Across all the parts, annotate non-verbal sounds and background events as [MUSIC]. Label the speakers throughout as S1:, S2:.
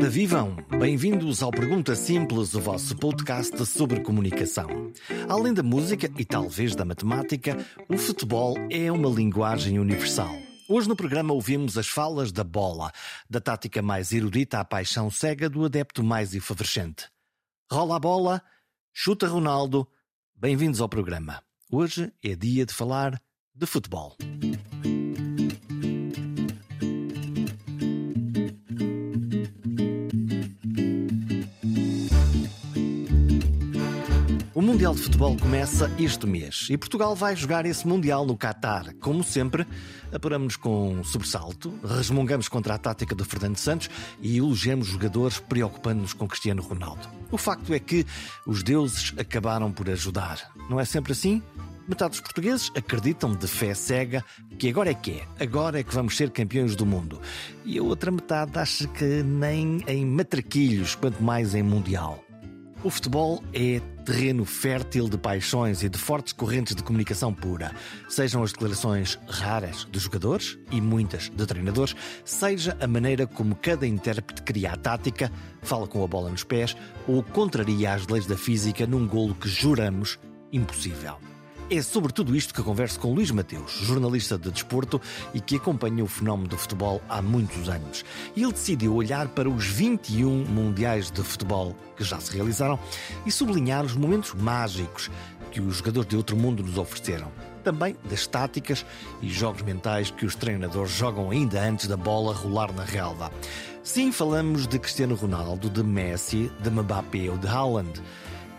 S1: Ora vivam! Bem-vindos ao Pergunta Simples, o vosso podcast sobre comunicação. Além da música e talvez da matemática, o futebol é uma linguagem universal. Hoje no programa ouvimos as falas da bola, da tática mais erudita à paixão cega do adepto mais efervescente. Rola a bola, chuta Ronaldo. Bem-vindos ao programa. Hoje é dia de falar de futebol. O Mundial de Futebol começa este mês e Portugal vai jogar esse Mundial no Qatar. Como sempre, apuramos com sobressalto, resmungamos contra a tática do Fernando Santos e elogiamos jogadores preocupando-nos com Cristiano Ronaldo. O facto é que os deuses acabaram por ajudar. Não é sempre assim? Metade dos portugueses acreditam de fé cega que agora é que é, agora é que vamos ser campeões do mundo. E a outra metade acha que nem em matraquilhos, quanto mais em mundial. O futebol é terreno fértil de paixões e de fortes correntes de comunicação pura. Sejam as declarações raras dos jogadores e muitas de treinadores, seja a maneira como cada intérprete cria a tática, fala com a bola nos pés ou contraria as leis da física num golo que juramos impossível. É sobre tudo isto que converso com Luís Mateus, jornalista de desporto e que acompanha o fenómeno do futebol há muitos anos. Ele decidiu olhar para os 21 mundiais de futebol que já se realizaram e sublinhar os momentos mágicos que os jogadores de outro mundo nos ofereceram. Também das táticas e jogos mentais que os treinadores jogam ainda antes da bola rolar na relva. Sim, falamos de Cristiano Ronaldo, de Messi, de Mbappé ou de Haaland.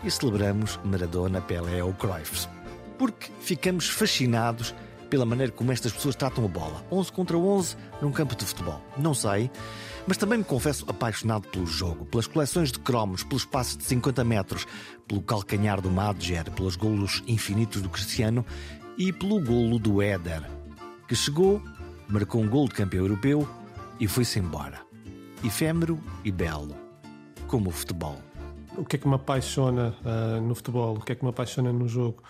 S1: E celebramos Maradona, Pelé ou Cruyff porque ficamos fascinados pela maneira como estas pessoas tratam a bola. 11 contra 11 num campo de futebol. Não sei, mas também me confesso apaixonado pelo jogo, pelas coleções de cromos, pelos passos de 50 metros, pelo calcanhar do Madger, pelos golos infinitos do Cristiano e pelo golo do Éder, que chegou, marcou um golo de campeão europeu e foi-se embora. Efêmero e belo, como o futebol.
S2: O que é que me apaixona uh, no futebol? O que é que me apaixona no jogo?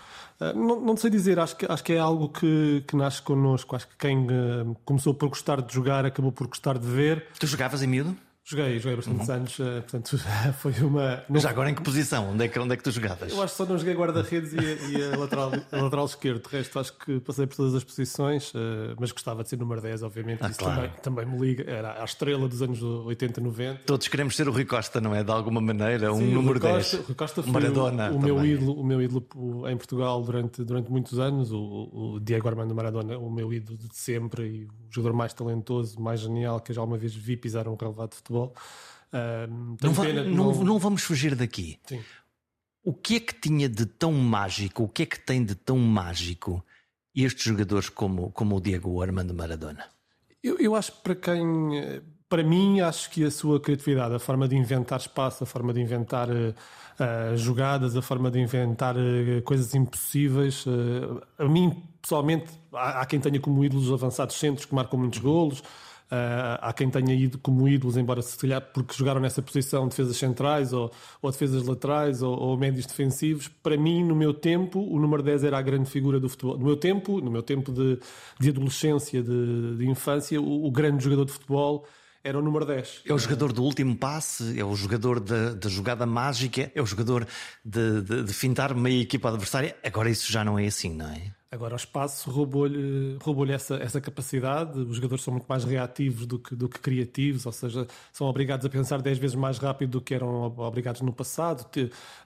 S2: Uh, não, não, sei dizer, acho que, acho que é algo que, que nasce connosco. Acho que quem uh, começou por gostar de jogar acabou por gostar de ver.
S1: Tu jogavas em miúdo?
S2: Joguei, joguei bastantes uhum. anos, eh, portanto [LAUGHS] foi uma.
S1: Mas agora em que posição? Onde é que, onde é que tu jogavas?
S2: Eu acho que só não joguei guarda-redes e, e, a, lateral, a lateral esquerdo. De resto, acho que passei por todas as posições, eh, mas gostava de ser número 10, obviamente. Ah, Isso claro. também, também me liga. Era a estrela dos anos 80, 90.
S1: Todos queremos ser o Rui Costa, não é? De alguma maneira, um Sim, número
S2: Rui Costa,
S1: 10.
S2: Rui Costa foi Maradona o, o meu ídolo, o meu ídolo em Portugal durante, durante muitos anos. O, o Diego Armando Maradona, o meu ídolo de sempre e jogador mais talentoso, mais genial que eu já alguma vez vi pisar um relevado de futebol.
S1: Uh, não, va não, não... não, vamos fugir daqui. Sim. O que é que tinha de tão mágico, o que é que tem de tão mágico estes jogadores como, como o Diego Armando Maradona?
S2: Eu, eu acho que para quem. Para mim, acho que a sua criatividade, a forma de inventar espaço, a forma de inventar uh, jogadas, a forma de inventar uh, coisas impossíveis, uh, a mim, pessoalmente, há, há, quem tenha como ídolos avançados centros que marcam muitos golos. Há quem tenha ido como ídolos, embora se calhar porque jogaram nessa posição defesas centrais ou, ou defesas laterais ou, ou, médios defensivos. Para mim, no meu tempo, o número 10 era a grande figura do futebol. No meu tempo, no meu tempo de, de adolescência, de, de infância, o, o, grande jogador de futebol era o número 10.
S1: É o jogador do último passe, é o jogador da, da jogada mágica, é o jogador de, de, de fintar meia equipa adversária. Agora isso já não é assim, não é?
S2: Agora o espaço roubou-lhe roubou essa, essa capacidade. Os jogadores são muito mais reativos do que, do que criativos, ou seja, são obrigados a pensar 10 vezes mais rápido do que eram obrigados no passado.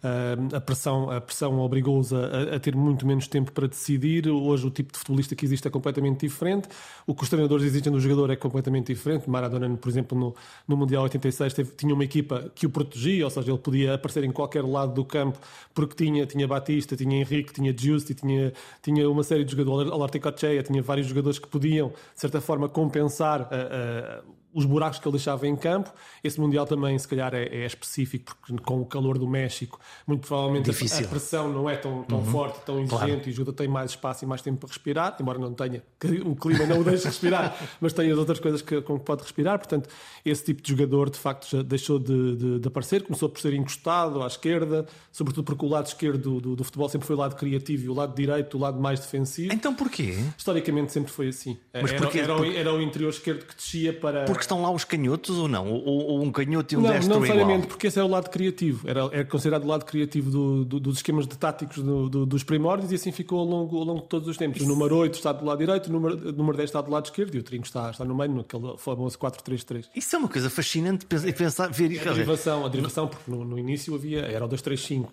S2: Ah, a pressão, a pressão obrigou-os a, a, ter muito menos tempo para decidir. Hoje o tipo de futebolista que existe é completamente diferente. O que os treinadores exigem do jogador é completamente diferente. Maradona, por exemplo, no, no Mundial 86 teve, tinha uma equipa que o protegia, ou seja, ele podia aparecer em qualquer lado do campo porque tinha, tinha Batista, tinha Henrique, tinha Giusti, tinha, tinha uma série de jogadores, Alarticochea tinha vários jogadores que podiam, de certa forma, compensar uh, os buracos que ele deixava em campo. Esse Mundial também, se calhar, é, é específico, porque com o calor do México, muito provavelmente a, a, pressão não é tão, tão uhum. forte, tão exigente claro. e o jogador tem mais espaço e mais tempo para respirar, embora não tenha, o clima não o deixe respirar, [LAUGHS] mas tem as outras coisas que, com que pode respirar. Portanto, esse tipo de jogador, de facto, já deixou de, de, de aparecer, começou por ser encostado à esquerda, sobretudo porque o lado esquerdo do, do, futebol sempre foi o lado criativo e o lado direito o lado mais defensivo.
S1: Então porquê?
S2: Historicamente sempre foi assim. Mas era, porque, era, porque... era, o interior esquerdo que descia para.
S1: Porque estão lá os canhotos ou não? Ou, ou um canhoto e um
S2: não,
S1: destro
S2: não
S1: é
S2: necessariamente, porque esse é o lado criativo. Era, era considerado o lado criativo do, do, dos esquemas de táticos do, do, dos primórdios e assim ficou ao longo, ao longo de todos os tempos. O número 8 está do lado direito, o número, o número 10 está do lado esquerdo e o trinco está, está no meio, naquele famoso 4-3-3.
S1: Isso é uma coisa fascinante pensar, pensar ver.
S2: A derivação, a derivação porque no, no início havia, era o 2-3-5,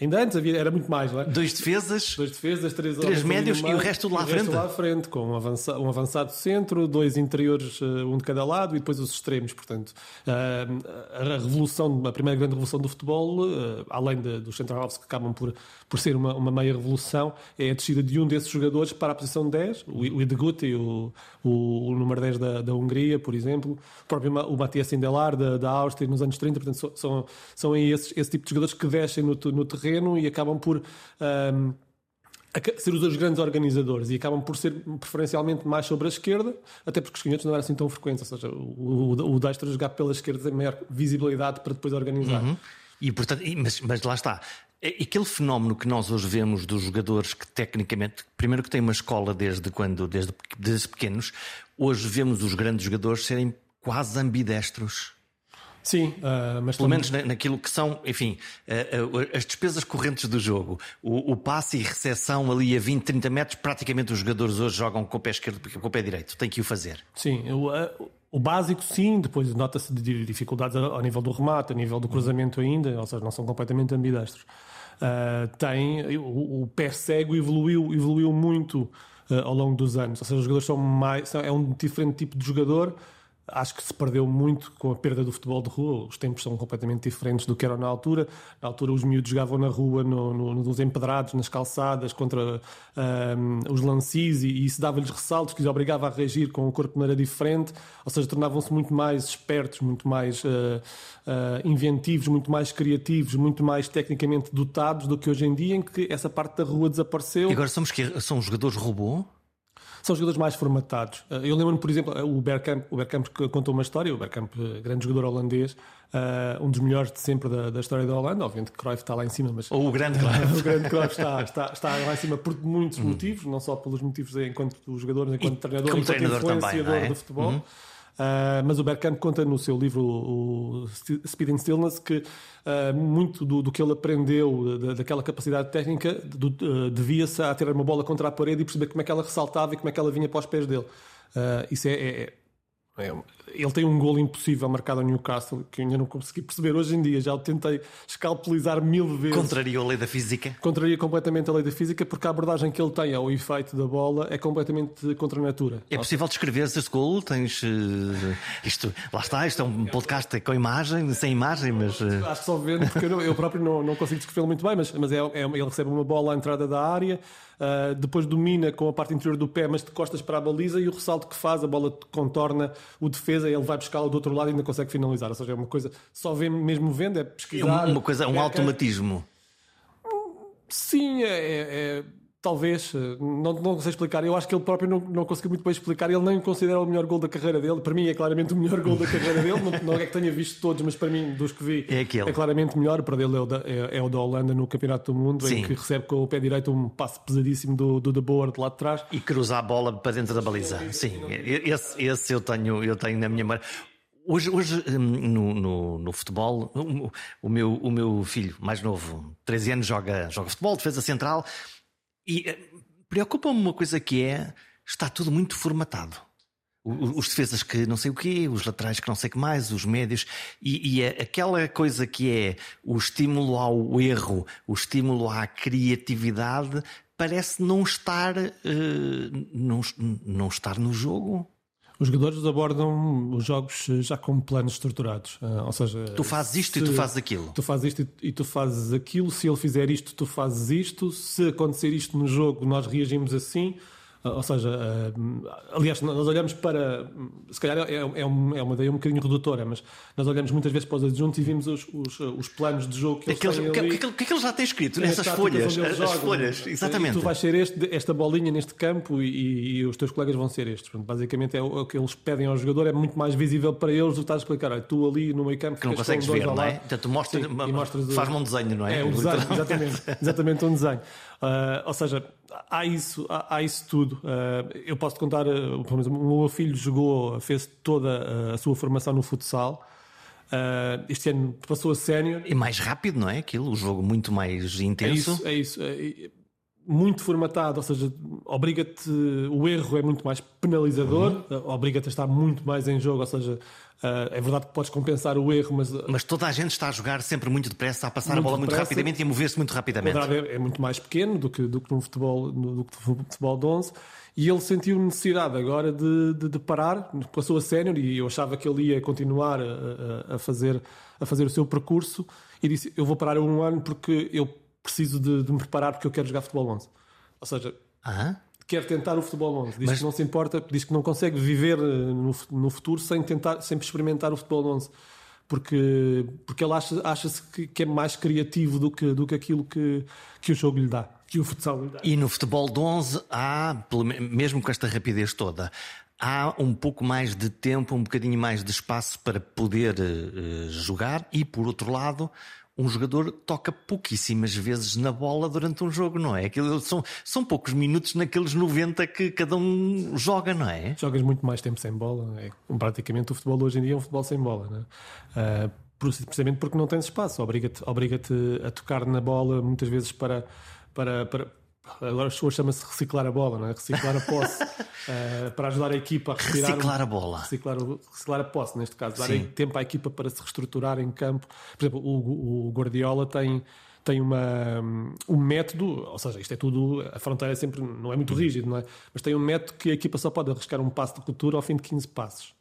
S2: ainda antes havia, era muito mais, não é?
S1: Dois defesas,
S2: dois defesas, três,
S1: três médios e o resto lá à frente.
S2: lá à frente, com um avançado, um avançado centro, dois interiores, eh, um de cada lado e depois os extremos. Portanto, eh, a revolução, a primeira grande revolução do futebol, eh, além dos central-halves que acabam por, por ser uma, uma meia revolução, é a descida de um desses jogadores para a posição 10, o, o Ideguti, o, o, o número 10 da, da Hungria, por exemplo, o próprio o Matias Sindelar da, da Áustria nos anos 30. Portanto, são, são esses, esse tipo de jogadores que descem no, no terreno e acabam por. Um, ser os dois grandes organizadores e acabam por ser preferencialmente mais sobre a esquerda, até porque os canhotos não eram assim tão frequentes, ou seja, o, o, o destro jogar pela esquerda tem maior visibilidade para depois organizar. Uhum.
S1: E, portanto, mas, mas lá está. É aquele fenómeno que nós hoje vemos dos jogadores que tecnicamente, primeiro que têm uma escola desde quando, desde, desde pequenos, hoje vemos os grandes jogadores serem quase ambidestros.
S2: Sim, uh, mas
S1: pelo menos naquilo que são, enfim, uh, uh, as despesas correntes do jogo, o, o, passe e recepção ali a 20, 30 metros, praticamente os jogadores hoje jogam com o pé esquerdo porque com o pé direito, tem que o fazer.
S2: Sim, o, o básico sim, depois nota-se dificuldades ao nível do remate, a nível do cruzamento ainda, ou seja, não são completamente ambidestros. tem, o, o, pé cego evoluiu, evoluiu muito ao longo dos anos, ou seja, os jogadores são mais, são, é um diferente tipo de jogador acho que se perdeu muito com a perda do futebol de rua. Os tempos são completamente diferentes do que eram na altura. Na altura, os miúdos jogavam na rua, no, no, nos empedrados, nas calçadas, contra um, os lancis, e, e isso dava-lhes ressaltos que os obrigava a reagir com o corpo de maneira diferente. Ou seja, tornavam-se muito mais espertos, muito mais uh, uh, inventivos, muito mais criativos, muito mais tecnicamente dotados do que hoje em dia, em que essa parte da rua desapareceu.
S1: E agora somos que são jogadores robô?
S2: São jogadores mais formatados. Eh, eu lembro-me, por exemplo, o Bergkamp, o Bergkamp contou uma história, o Bergkamp, eh, grande jogador holandês, um dos melhores de sempre da, da, história da Holanda, obviamente que Cruyff está lá em cima, mas...
S1: Ou o grande Cruyff. [LAUGHS]
S2: o grande Cruyff está, [LAUGHS] está, está lá em cima por muitos hum. motivos, não só pelos motivos enquanto jogador, enquanto e treinador, enquanto
S1: treinador
S2: influenciador
S1: também, é?
S2: do futebol. Uhum. Uh, mas o Bergkamp conta no seu livro o Speed and Stillness que uh, muito do, do, que ele aprendeu da, daquela capacidade técnica uh, devia-se a ter uma bola contra a parede e perceber como é que ela ressaltava e como é que ela vinha para os pés dele. isso é, é, é, ele tem um gol impossível marcado ao Newcastle que eu ainda não consegui perceber hoje em dia. Já o tentei escalpelizar mil vezes.
S1: Contraria a lei da física?
S2: Contraria completamente a lei da física porque a abordagem que ele tem ao efeito da bola é completamente contra a natura.
S1: É possível descrever esse gol? Tens. Uh, isto, lá está, isto é um podcast com imagem, sem imagem, mas. Uh...
S2: Acho que só vendo, porque eu, eu próprio não, não consigo descrevê-lo muito bem, mas, mas é, é, ele recebe uma bola à entrada da área. Uh, depois domina com a parte interior do pé, mas de costas para a baliza e o ressalto que faz, a bola contorna o defesa, ele vai buscá-la do outro lado e ainda consegue finalizar. Ou seja, é uma coisa, só vê mesmo vendo, é pesquisar. É
S1: uma, uma coisa, um é, automatismo.
S2: Sim, é, é, é Talvez, eh, não, não sei explicar. Eu acho que ele próprio não, não conseguiu muito bem explicar. Ele nem considera o melhor gol da carreira dele. Para mim é claramente o melhor gol da carreira dele. Não, não, é que tenha visto todos, mas para mim, dos que vi,
S1: é, aquele.
S2: é claramente melhor. Para dele é o, da, é, é o da Holanda no Campeonato do Mundo, Sim. em que recebe com o pé direito um passo pesadíssimo do, do De Boer de lá de trás.
S1: E cruza a bola para dentro da baliza. Sim, esse, esse eu, tenho, eu tenho na minha memória. Hoje, hoje hum, no, no, no futebol, o, o, meu, o meu filho mais novo, 13 anos, joga, joga futebol, defesa central. E eh, Preocupa-me uma coisa que é: está tudo muito formatado. Os defesas que não sei o quê, os laterais que não sei o que mais, os médios, e, e é aquela coisa que é o estímulo ao erro, o estímulo à criatividade, parece não estar, uh, não, não estar no jogo.
S2: Os jogadores abordam os jogos já com planos estruturados. Uh, ou seja,
S1: tu fazes isto e tu fazes aquilo.
S2: Tu fazes isto e tu fazes aquilo. Se ele fizer isto, tu fazes isto. Se acontecer isto no jogo, nós reagimos assim. Ah, ou seja, ah, aliás, nós olhamos para. Se calhar é, é, é, uma ideia um bocadinho redutora, mas nós olhamos muitas vezes para os adjuntos e vimos os, os, os planos de jogo que eles
S1: Aqueles,
S2: têm.
S1: O que, que, que, que ele já tem escrito nessas folhas? As, as, folhas, exatamente.
S2: Tu vais ser este, esta bolinha neste campo e, e, os teus colegas vão ser estes. Portanto, basicamente é o, que eles pedem ao jogador, é muito mais visível para eles do que estás a explicar. Olha, tu ali no meio campo.
S1: Que não consegues ver, não é? Portanto, mostra, faz-me um desenho, não é?
S2: É, um desenho, exatamente, exatamente um desenho. Uh, ou seja, há isso, há, há isso tudo. Uh, eu posso te contar, uh, o meu filho jogou, fez toda a sua formação no futsal. Uh, este ano passou a sénior.
S1: E mais rápido, não é? Aquilo, o jogo muito mais intenso.
S2: É isso, é isso. É, muito formatado, ou seja, obriga-te, o erro é muito mais penalizador, uhum. obriga-te a estar muito mais em jogo, ou seja, é verdade que podes compensar o erro, mas.
S1: Mas toda a gente está a jogar sempre muito depressa, a passar a bola muito rapidamente e a mover-se muito rapidamente.
S2: O é, é muito mais pequeno do que, do que no futebol, do que no futebol de 11 e ele sentiu necessidade agora de, de, de parar, passou a sénior e eu achava que ele ia continuar a, a, fazer, a fazer o seu percurso e disse: Eu vou parar um ano porque eu preciso de, de me preparar porque eu quero jogar futebol 11. Ou seja.
S1: Ah
S2: quer tentar o futebol 11. Diz Mas... que não se importa, diz que não consegue viver eh, no, no futuro sem tentar, sem experimentar o futebol 11. Porque, porque ele acha-se acha que, que, é mais criativo do que, do que aquilo que, que o jogo lhe dá, que o futsal lhe dá.
S1: E no futebol de 11 há, mesmo com esta rapidez toda, há um pouco mais de tempo, um bocadinho mais de espaço para poder uh, jogar e, por outro lado, um jogador toca pouquíssimas vezes na bola durante um jogo, não é? Aquilo são, são poucos minutos naqueles 90 que cada um joga, não é?
S2: Jogas muito mais tempo sem bola. É, praticamente o futebol hoje em dia é um futebol sem bola, não é? Uh, precisamente porque não tens espaço. Obriga-te obriga a tocar na bola muitas vezes para, para, para agora as pessoas chama-se reciclar a bola, não é? reciclar a posse, uh, [LAUGHS] para ajudar a equipa a respirar.
S1: Reciclar a bola.
S2: Reciclar, reciclar a posse, neste caso, dar Sim. tempo à equipa para se reestruturar em campo. Por exemplo, o, o Guardiola tem tem uma, um método, ou seja, isto é tudo, a fronteira é sempre não é muito rígido, não é? Mas tem um método que a equipa só pode arriscar um passo de cultura ao fim de 15 passos.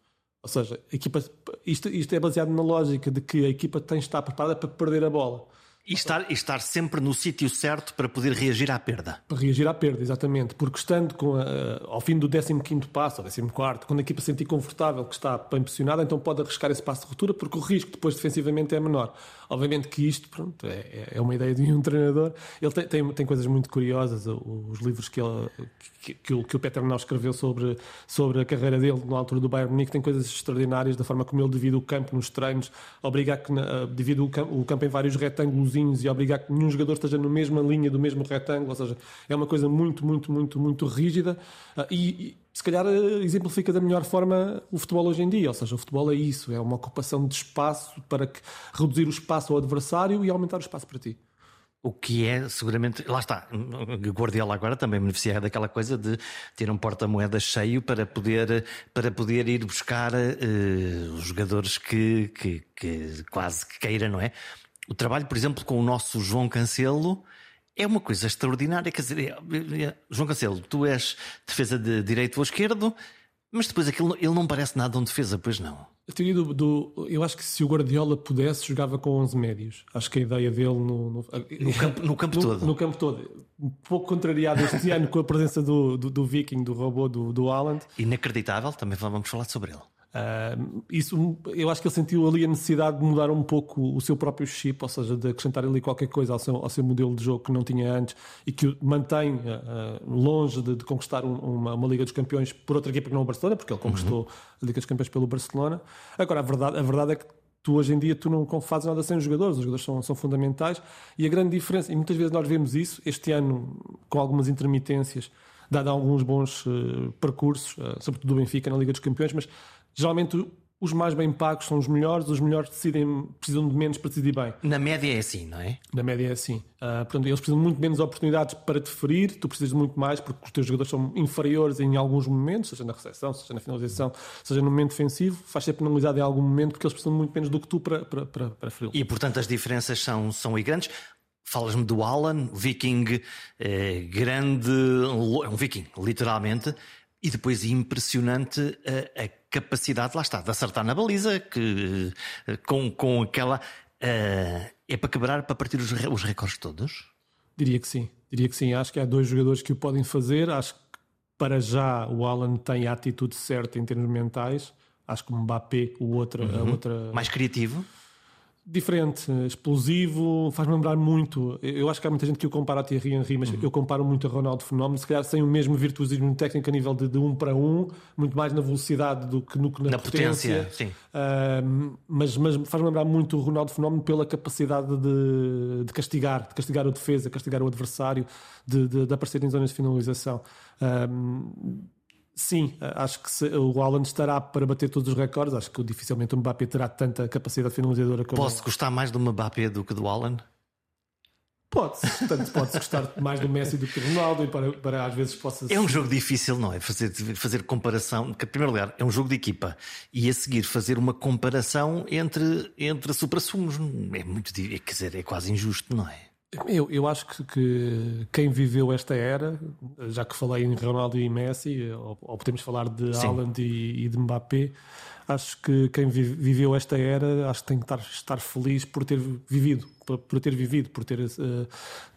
S2: Ou seja, a equipa, isto, isto é baseado na lógica de que a equipa tem de estar preparada para perder a bola.
S1: E estar, e estar sempre no sítio certo para poder reagir à perda.
S2: Para reagir à perda, exatamente. Porque estando com a, ao fim do 15 passo, ou 14, quando a equipa se sentir confortável, que está bem posicionada, então pode arriscar esse passo de ruptura, porque o risco depois defensivamente é menor. Obviamente que isto pronto, é, é uma ideia de um [LAUGHS] treinador. Ele tem, tem, tem coisas muito curiosas, os livros que, ele, que, que, o, que o Peter Nau escreveu sobre, sobre a carreira dele na altura do Bayern Munique, tem coisas extraordinárias da forma como ele divide o campo nos treinos, obriga a que divide o campo, o campo em vários retângulos e obrigar que nenhum jogador esteja na mesma linha do mesmo retângulo, ou seja, é uma coisa muito, muito, muito, muito rígida ah, e, e se calhar eh, exemplifica da melhor forma o futebol hoje em dia, ou seja, o futebol é isso, é uma ocupação de espaço para que, reduzir o espaço ao adversário e aumentar o espaço para ti.
S1: O que é seguramente, lá está, Guardiola agora também beneficia daquela coisa de ter um porta-moedas cheio para poder, para poder ir buscar uh, os jogadores que, que, que quase que queira, não é? O trabalho, por exemplo, com o nosso João Cancelo é uma coisa extraordinária. Quer dizer, é, é, João Cancelo, tu és defesa de direito ou esquerdo, mas depois aquilo, ele não parece nada um defesa, pois não.
S2: A teoria do, do, Eu acho que se o Guardiola pudesse, jogava com 11 médios. Acho que a ideia dele no, no,
S1: no campo, no campo
S2: no,
S1: todo.
S2: No campo todo. Um pouco contrariado este ano com a presença do, do, do Viking, do robô do, do Haaland.
S1: Inacreditável, também vamos falar sobre ele.
S2: Uh, isso, eu acho que ele sentiu ali a necessidade de mudar um pouco o seu próprio chip, ou seja, de acrescentar ali qualquer coisa ao seu, ao seu modelo de jogo que não tinha antes e que o mantém uh, longe de, de conquistar um, uma, uma, Liga dos Campeões por outra equipa que não o Barcelona, porque ele conquistou uhum. a Liga dos Campeões pelo Barcelona. Agora, a verdade, a verdade é que tu hoje em dia tu não fazes nada sem os jogadores, os jogadores são, são fundamentais e a grande diferença, e muitas vezes nós vemos isso, este ano com algumas intermitências, dado alguns bons uh, percursos, uh, sobretudo do Benfica na Liga dos Campeões, mas geralmente os mais bem pagos são os melhores, os melhores decidem, precisam de menos para decidir bem.
S1: Na média é assim, não é?
S2: Na média é assim. Uh, portanto, eles precisam de muito menos oportunidades para te ferir, tu precisas de muito mais, porque os teus jogadores são inferiores em alguns momentos, seja na recepção, seja na finalização, seja no momento defensivo, faz ser penalizado em algum momento, porque eles precisam de muito menos do que tu para, para, para, para ferir.
S1: E portanto as diferenças são, são grandes. Falas-me do Alan, viking eh, grande, é um viking, literalmente, e depois impressionante a, a, capacidade, lá está, de acertar na baliza, que com, com aquela. Uh, é para quebrar, para partir os, os recordes todos?
S2: Diria que sim, diria que sim. Acho que há dois jogadores que o podem fazer. Acho que para já o Alan tem a atitude certa em termos mentais. Acho que o Mbappé, o outro, uhum. a outra.
S1: Mais criativo?
S2: Diferente, explosivo, faz-me lembrar muito. Eu acho que há muita gente que o compara a Thierry Henry, mas uhum. eu comparo muito a Ronaldo Fenómeno, se calhar sem o mesmo virtuosismo técnico a nível de, de um para um, muito mais na velocidade do que no, na, na potência. potência sim. Uh, mas mas faz-me lembrar muito o Ronaldo Fenómeno pela capacidade de, de, castigar, de castigar o defesa, castigar o adversário, de, de, de aparecer em zonas de finalização. Uh, Sim, acho que se, o Haaland estará para bater todos os recordes. Acho que dificilmente o Mbappé terá tanta capacidade finalizadora como.
S1: Posso gostar mais do Mbappé do que do Haaland?
S2: Pode-se, tanto pode-se gostar mais do Messi do que do Ronaldo e para, para às vezes possa
S1: É um jogo difícil, não é? Fazer, fazer comparação, porque, em primeiro lugar, é um jogo de equipa e a seguir fazer uma comparação entre, entre supra-sumos é muito, quer dizer, é quase injusto, não é?
S2: Eu, eu acho que, que, quem viveu esta era, já que falei em Ronaldo e Messi, ou, ou podemos falar de Sim. Haaland e, e, de Mbappé, acho que quem viveu esta era, acho que tem que estar, estar feliz por ter vivido, por, por ter vivido, por ter uh,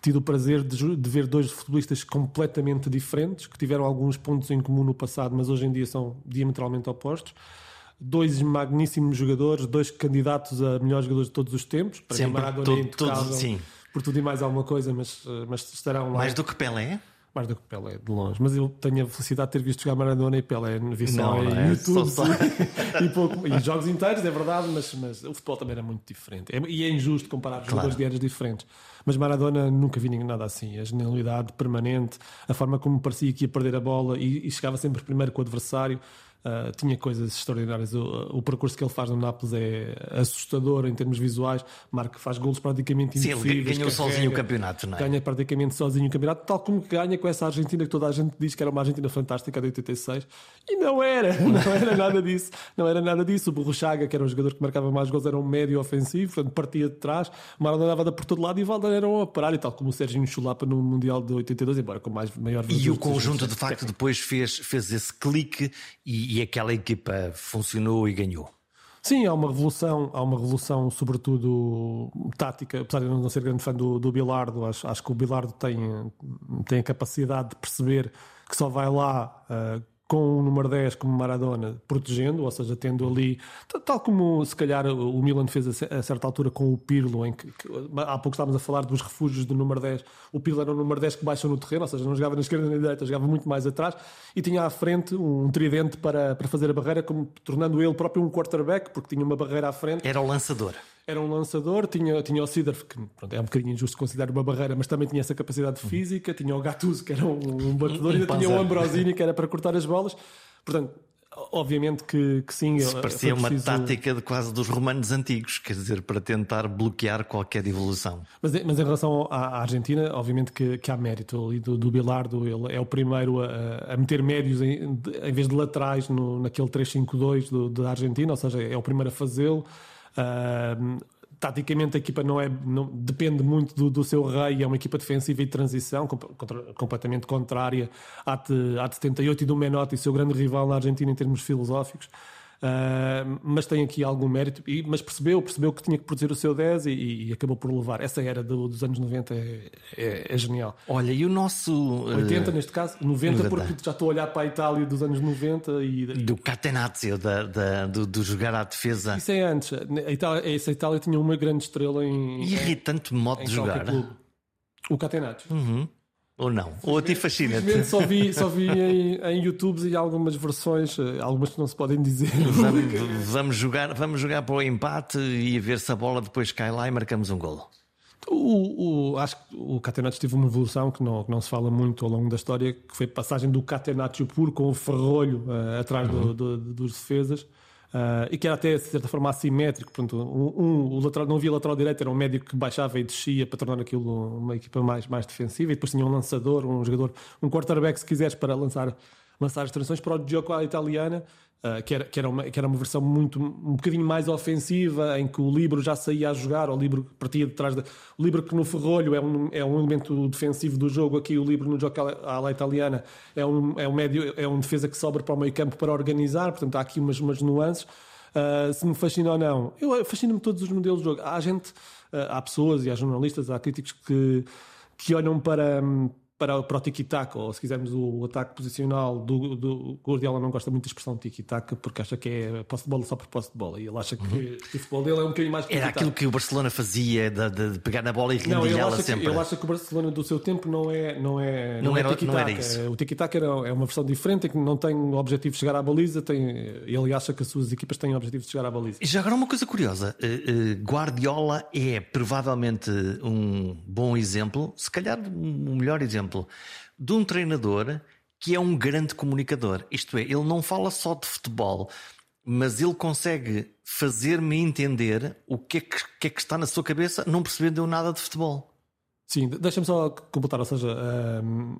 S2: tido o prazer de, de, ver dois futebolistas completamente diferentes, que tiveram alguns pontos em comum no passado, mas hoje em dia são diametralmente opostos dois magníssimos jogadores, dois candidatos a melhores jogadores de todos os tempos.
S1: Para Sempre, Maradona todo, todo, sim
S2: por tudo e mais alguma coisa, mas, eh, mas estarão lá.
S1: Mais do que Pelé?
S2: Mais do que Pelé, de longe. Mas eu tenho a felicidade de ter visto jogar Maradona e Pelé no vi só
S1: em
S2: é, YouTube
S1: só, só. [LAUGHS]
S2: e, pouco, e jogos inteiros, é verdade, mas, mas o futebol também era muito diferente. É, e é injusto comparar claro. jogadores de eras diferentes. Mas Maradona nunca vi nada assim. A genialidade permanente, a forma como parecia que ia perder a bola e, e chegava sempre primeiro com o adversário. Uh, tinha coisas extraordinárias. O, o, percurso que ele faz no Nápoles é assustador em termos visuais. Marca faz golos praticamente
S1: Sim, ele ganhou sozinho o campeonato, não é?
S2: Ganha praticamente sozinho o campeonato, tal como ganha com essa Argentina que toda a gente diz que era uma Argentina fantástica de 86. E não era, [LAUGHS] não era nada disso. Não era nada disso. O Burruchaga, que era um jogador que marcava mais gols, era um médio ofensivo, portanto partia de trás. Maradona dava por todo lado e Valder era um e tal como o Serginho Chulapa no Mundial de 82, embora com mais maior
S1: E o conjunto, de facto, depois fez, fez esse clique e e aquela equipa funcionou e ganhou.
S2: Sim, há uma revolução, há uma revolução, sobretudo tática, apesar de eu não ser grande fã do, do Bilardo, acho, acho que o Bilardo tem, tem a capacidade de perceber que só vai lá uh, com o número 10 como Maradona protegendo, ou seja, tendo ali, tal como se calhar o Milan fez a certa altura com o Pirlo, em que, que há pouco estávamos a falar dos refúgios do número 10. O Pirlo era o número 10 que baixou no terreno, ou seja, não jogava na esquerda nem na direita, jogava muito mais atrás e tinha à frente um tridente para, para fazer a barreira, como, tornando ele próprio um quarterback, porque tinha uma barreira à frente.
S1: Era o lançador
S2: era um lançador, tinha, tinha o Sidorf, que pronto, é um bocadinho injusto considerar uma barreira, mas também tinha essa capacidade física, tinha o Gattuso, que era um, um batedor, e ainda tinha o Ambrosini, que era para cortar as bolas. Portanto, obviamente que, que sim.
S1: Isso parecia uma tática de quase dos romanos antigos, quer dizer, para tentar bloquear qualquer evolução.
S2: Mas, mas em relação à, Argentina, obviamente que, que há mérito ali do, do Bilardo, ele é o primeiro a, a meter médios em, em, vez de laterais no, naquele 3-5-2 da Argentina, ou seja, é o primeiro a fazê-lo. Uh, taticamente a equipa não é não, depende muito do, do, seu rei, é uma equipa defensiva e de transição, contra, completamente contrária à de, à de 78 e do Menotti, seu grande rival na Argentina em termos filosóficos. Uh, mas tem aqui algum mérito, e, mas percebeu, percebeu que tinha que produzir o seu 10 e, e acabou por levar. Essa era do, dos anos 90 é, é, é, genial.
S1: Olha, e o nosso.
S2: 80 uh, neste caso, 90, 90, porque já estou a olhar para a Itália dos anos 90 e.
S1: Do Catenazzo, da, da, do, do, jogar à defesa.
S2: Isso é antes. A Itália, essa Itália tinha uma grande estrela em.
S1: Irritante modo em de jogar.
S2: O Catenaccio.
S1: Uhum. Ou não? Ou a ti fascina-te?
S2: Só vi, só vi em, em YouTube e algumas versões, eh, algumas que não se podem dizer.
S1: Vamos, vamos, jogar, vamos jogar para o empate e ver se a bola depois cai lá e marcamos um golo.
S2: O, o, acho que o Catenaccio teve uma evolução que não, que não se fala muito ao longo da história, que foi a passagem do Catenaccio puro com o ferrolho uh, atrás uhum. do, do, dos defesas Uh, e que era até de certa forma assimétrico. Portanto, um, um, o lateral, não havia lateral direito, era um médico que baixava e descia para tornar aquilo uma equipa mais, mais defensiva. E depois tinha um lançador, um jogador, um quarterback, se quiseres, para lançar, lançar as transições para o Gioco à italiana. Uh, que, era, que, era uma, que era uma versão muito um bocadinho mais ofensiva, em que o Libro já saía a jogar, o Libro partia de trás. O Libro que no Ferrolho é um, é um elemento defensivo do jogo, aqui o Libro no jogo à italiana é um, é um médio, é um defesa que sobra para o meio campo para organizar, portanto há aqui umas, umas nuances. Uh, se me fascina ou não. Eu fascina-me todos os modelos de jogo. Há gente, uh, há pessoas e há jornalistas, há críticos que, que olham para, para, para o tiki-taka, ou se quisermos o, ataque posicional do, do Guardiola não gosta muito da expressão tiki-taka porque acha que é posse de bola só por posse de bola e ele acha que, uhum. o futebol dele é um bocadinho mais
S1: Era aquilo que o Barcelona fazia de, de pegar na bola e rendilhá-la sempre.
S2: Que, ele acha que o Barcelona do seu tempo não é não é
S1: não, não,
S2: é
S1: era, não era isso.
S2: O tiki-taka é uma versão diferente que não tem o objetivo de chegar à baliza, tem, ele acha que as suas equipas têm o objetivo de chegar à baliza.
S1: E já agora uma coisa curiosa, eh, eh, Guardiola é provavelmente um bom exemplo, se calhar um melhor exemplo de um treinador que é um grande comunicador. Isto é, ele não fala só de futebol, mas ele consegue fazer-me entender o que é que, que, é que está na sua cabeça, não percebendo nada de futebol.
S2: Sim, deixa-me só completar, ou seja, um,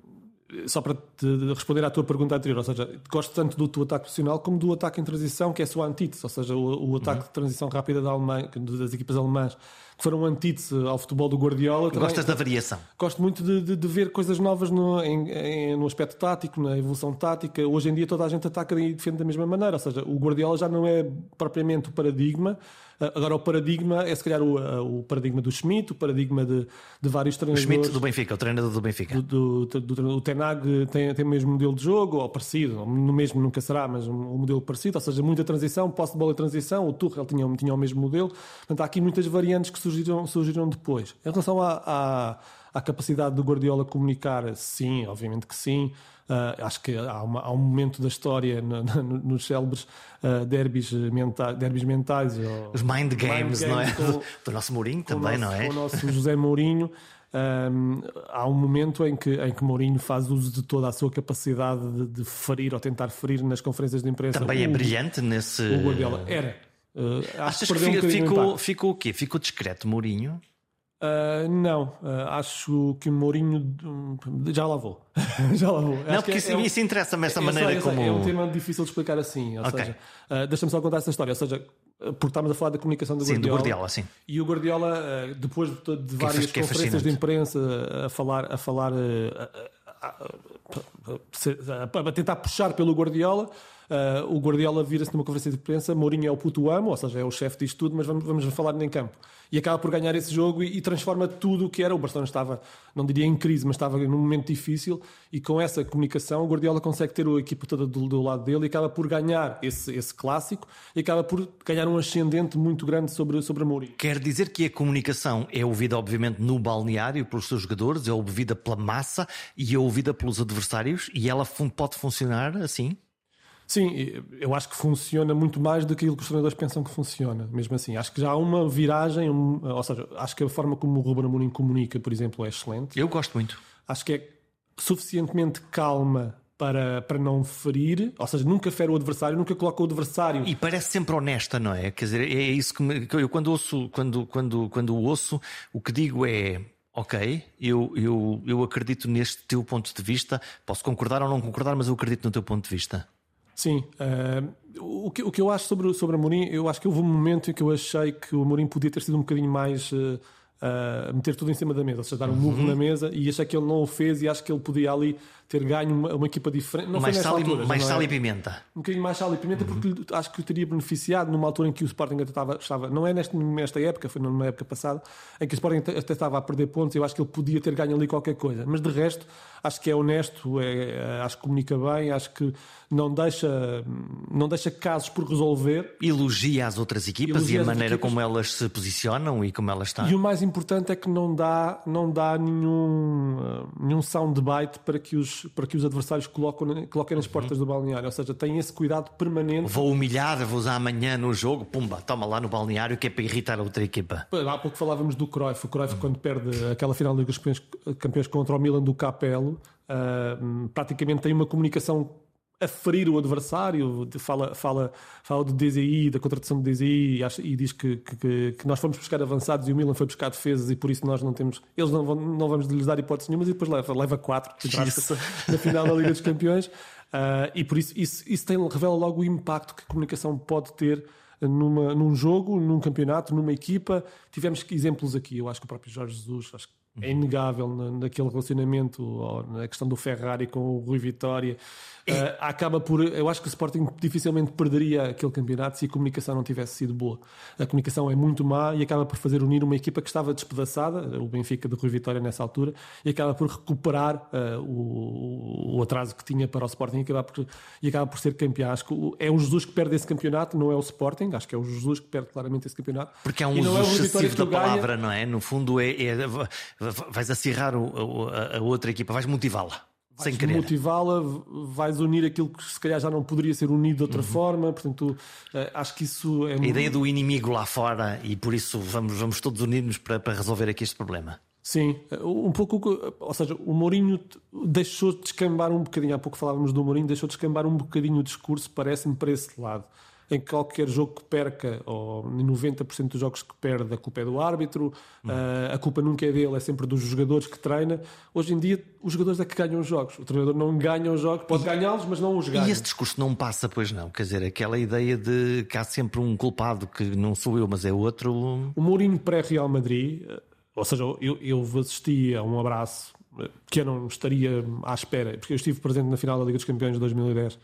S2: só para te responder à tua pergunta anterior, ou seja, gosto tanto do teu ataque profissional como do ataque em transição, que é a sua antítese, ou seja, o, o ataque uhum. de transição rápida da Alemanha, das equipas alemãs, que foram antítese ao futebol do Guardiola.
S1: Também, Gostas da variação?
S2: Gosto muito de, de, de ver coisas novas no, em, em, no aspecto tático, na evolução tática. Hoje em dia toda a gente ataca e defende da mesma maneira, ou seja, o Guardiola já não é propriamente o paradigma, agora, o paradigma é se calhar o, ah, o paradigma do Schmidt, o paradigma de, de vários treinadores.
S1: O Schmidt do Benfica, o treinador do Benfica.
S2: Do, do, do, o Tenag tem, tem o mesmo modelo de jogo, ou parecido, no mesmo nunca será, mas um, modelo parecido, ou seja, muita transição, posse de bola e transição. O Tuchel tinha, tinha o mesmo modelo. Portanto, há aqui muitas variantes que surgiram, surgiram depois. Em relação à, à, à capacidade do Guardiola comunicar, sim, obviamente que sim. Uh, acho que há, uma, há, um momento da história no, no, nos célebres uh, derbys, mentais, derbys mentais.
S1: Os mind games, mind não é? Com, [LAUGHS] do nosso Mourinho também,
S2: nosso,
S1: não é?
S2: Com o nosso José Mourinho. Um, há um momento em que, em que Mourinho faz uso de toda a sua capacidade de, de ferir ou tentar ferir nas conferências de imprensa.
S1: Também é o, brilhante nesse.
S2: O Guardiola era. Uh,
S1: Achas que, que um ficou, ficou o quê? Ficou discreto Mourinho?
S2: Uh, não, uh, acho que o Mourinho já lá vou. [LAUGHS] já lá vou.
S1: Não, acho porque é, isso, é, isso interessa-me essa maneira sei, como.
S2: É um tema difícil de explicar assim. Ou okay. seja, uh, deixa-me só contar essa história. Ou seja, porque estamos a falar da comunicação do
S1: sim,
S2: Guardiola.
S1: Do Guardiola sim.
S2: E o Guardiola, depois de, de várias que é conferências de imprensa a falar, a falar, a, a, a, a tentar puxar pelo Guardiola. Uh, o Guardiola vira-se numa conferência de imprensa, Mourinho é o puto amo, ou seja, é o chefe disto tudo, mas vamos, vamos falar em campo. E acaba por ganhar esse jogo e, e, transforma tudo o que era. O Barcelona estava, não diria em crise, mas estava num momento difícil e com essa comunicação o Guardiola consegue ter a equipa toda do, do lado dele e acaba por ganhar esse, esse clássico e acaba por ganhar um ascendente muito grande sobre, sobre Mourinho.
S1: Quer dizer que a comunicação é ouvida, obviamente, no balneário pelos seus jogadores, é ouvida pela massa e é ouvida pelos adversários e ela pode funcionar assim?
S2: Sim, eu acho que funciona muito mais do que aquilo que os treinadores pensam que funciona, mesmo assim. Acho que já há uma viragem, um, ou seja, acho que a forma como o Ruben Amorim comunica, por exemplo, é excelente.
S1: Eu gosto muito.
S2: Acho que é suficientemente calma para, para não ferir, ou seja, nunca fere o adversário, nunca coloca o adversário.
S1: E parece sempre honesta, não é? Quer dizer, é isso que, me, que eu quando ouço, quando, quando, quando ouço, o que digo é ok, eu, eu, eu acredito neste teu ponto de vista, posso concordar ou não concordar, mas eu acredito no teu ponto de vista.
S2: Sim. Uh, o, que, o que eu acho sobre, sobre a Mourinho, eu acho que houve um momento em que eu achei que o Mourinho podia ter sido um bocadinho mais. Uh, uh, meter tudo em cima da mesa, ou seja, dar um murro uhum. na mesa e achei que ele não o fez e acho que ele podia ali ter ganho uma, uma equipa diferente. Não
S1: mais
S2: sal, altura,
S1: mais sal é? e pimenta.
S2: Um bocadinho mais sal e pimenta, uhum. porque acho que teria beneficiado numa altura em que o Sporting até estava, estava não é nesta, nesta época, foi numa época passada, em que o Sporting até estava a perder pontos eu acho que ele podia ter ganho ali qualquer coisa. Mas de resto, acho que é honesto, é, é acho que comunica bem, acho que não deixa, não deixa casos por resolver.
S1: Elogia as outras equipas Elogia e a maneira equipas. como elas se posicionam e como elas estão.
S2: E o mais importante é que não dá, não dá nenhum, nenhum soundbite para que os, para que os adversários colocam, coloquem nas portas uhum. do balneário. Ou seja, tem esse cuidado permanente.
S1: Vou humilhar, vou usar amanhã no jogo, pumba, toma lá no balneário que é para irritar a outra equipa.
S2: Há pouco falávamos do Cruyff. O Cruyff, uhum. quando perde aquela final da Liga dos Campeões, Campeões contra o Milan do Capello, uh, praticamente tem uma comunicação a ferir o adversário, fala, fala, fala do DZI, da contratação do DZI e, e diz que, que, que, nós fomos buscar avançados e o Milan foi buscar defesas e por isso nós não temos, eles não, vão, não vamos lhes dar hipótese nenhuma e depois leva, leva quatro [LAUGHS] na final da Liga dos Campeões uh, e por isso isso, isso tem, revela logo o impacto que a comunicação pode ter numa, num jogo, num campeonato, numa equipa. Tivemos exemplos aqui, eu acho que o próprio Jorge Jesus, acho que é inegável naquele relacionamento, na questão do Ferrari com o Rui Vitória. Uh, acaba por. Eu acho que o Sporting dificilmente perderia aquele campeonato se a comunicação não tivesse sido boa. A comunicação é muito má e acaba por fazer unir uma equipa que estava despedaçada, o Benfica de Rui Vitória nessa altura, e acaba por recuperar uh, o, o, atraso que tinha para o Sporting e acaba por, e acaba por ser campeão. Acho que é o Jesus que perde esse campeonato, não é o Sporting. Acho que é o Jesus que perde claramente esse campeonato.
S1: Porque é um uso é excessivo da palavra, ganha. não é? No fundo, é, é vais acirrar o, a, a outra equipa, vais motivá-la. Sem querer.
S2: motivá-la, vais unir aquilo que se calhar já não poderia ser unido de outra uhum. forma. Portanto, eh, acho que isso é.
S1: A ideia do inimigo lá fora e por isso vamos, vamos todos unir-nos para, para resolver aqui este problema.
S2: Sim, um pouco, ou seja, o Mourinho deixou de descambar um bocadinho, há pouco falávamos do Mourinho, deixou de descambar um bocadinho o discurso, parece-me, para esse lado em que qualquer jogo que perca, ou em 90% dos jogos que perde, a culpa é do árbitro, hum. uh, a culpa nunca é dele, é sempre dos jogadores que treina. Hoje em dia, os jogadores é que ganham os jogos. O treinador não ganha os jogos, pode ganhá-los, mas não os ganha.
S1: E esse discurso não passa, pois não? Quer dizer, aquela ideia de que há sempre um culpado que não sou eu, mas é outro.
S2: O Mourinho pré-Real Madrid, eh, ou seja, eu, eu assisti a um abraço eh, que eu não estaria à espera, porque eu estive presente na final da Liga dos Campeões de 2010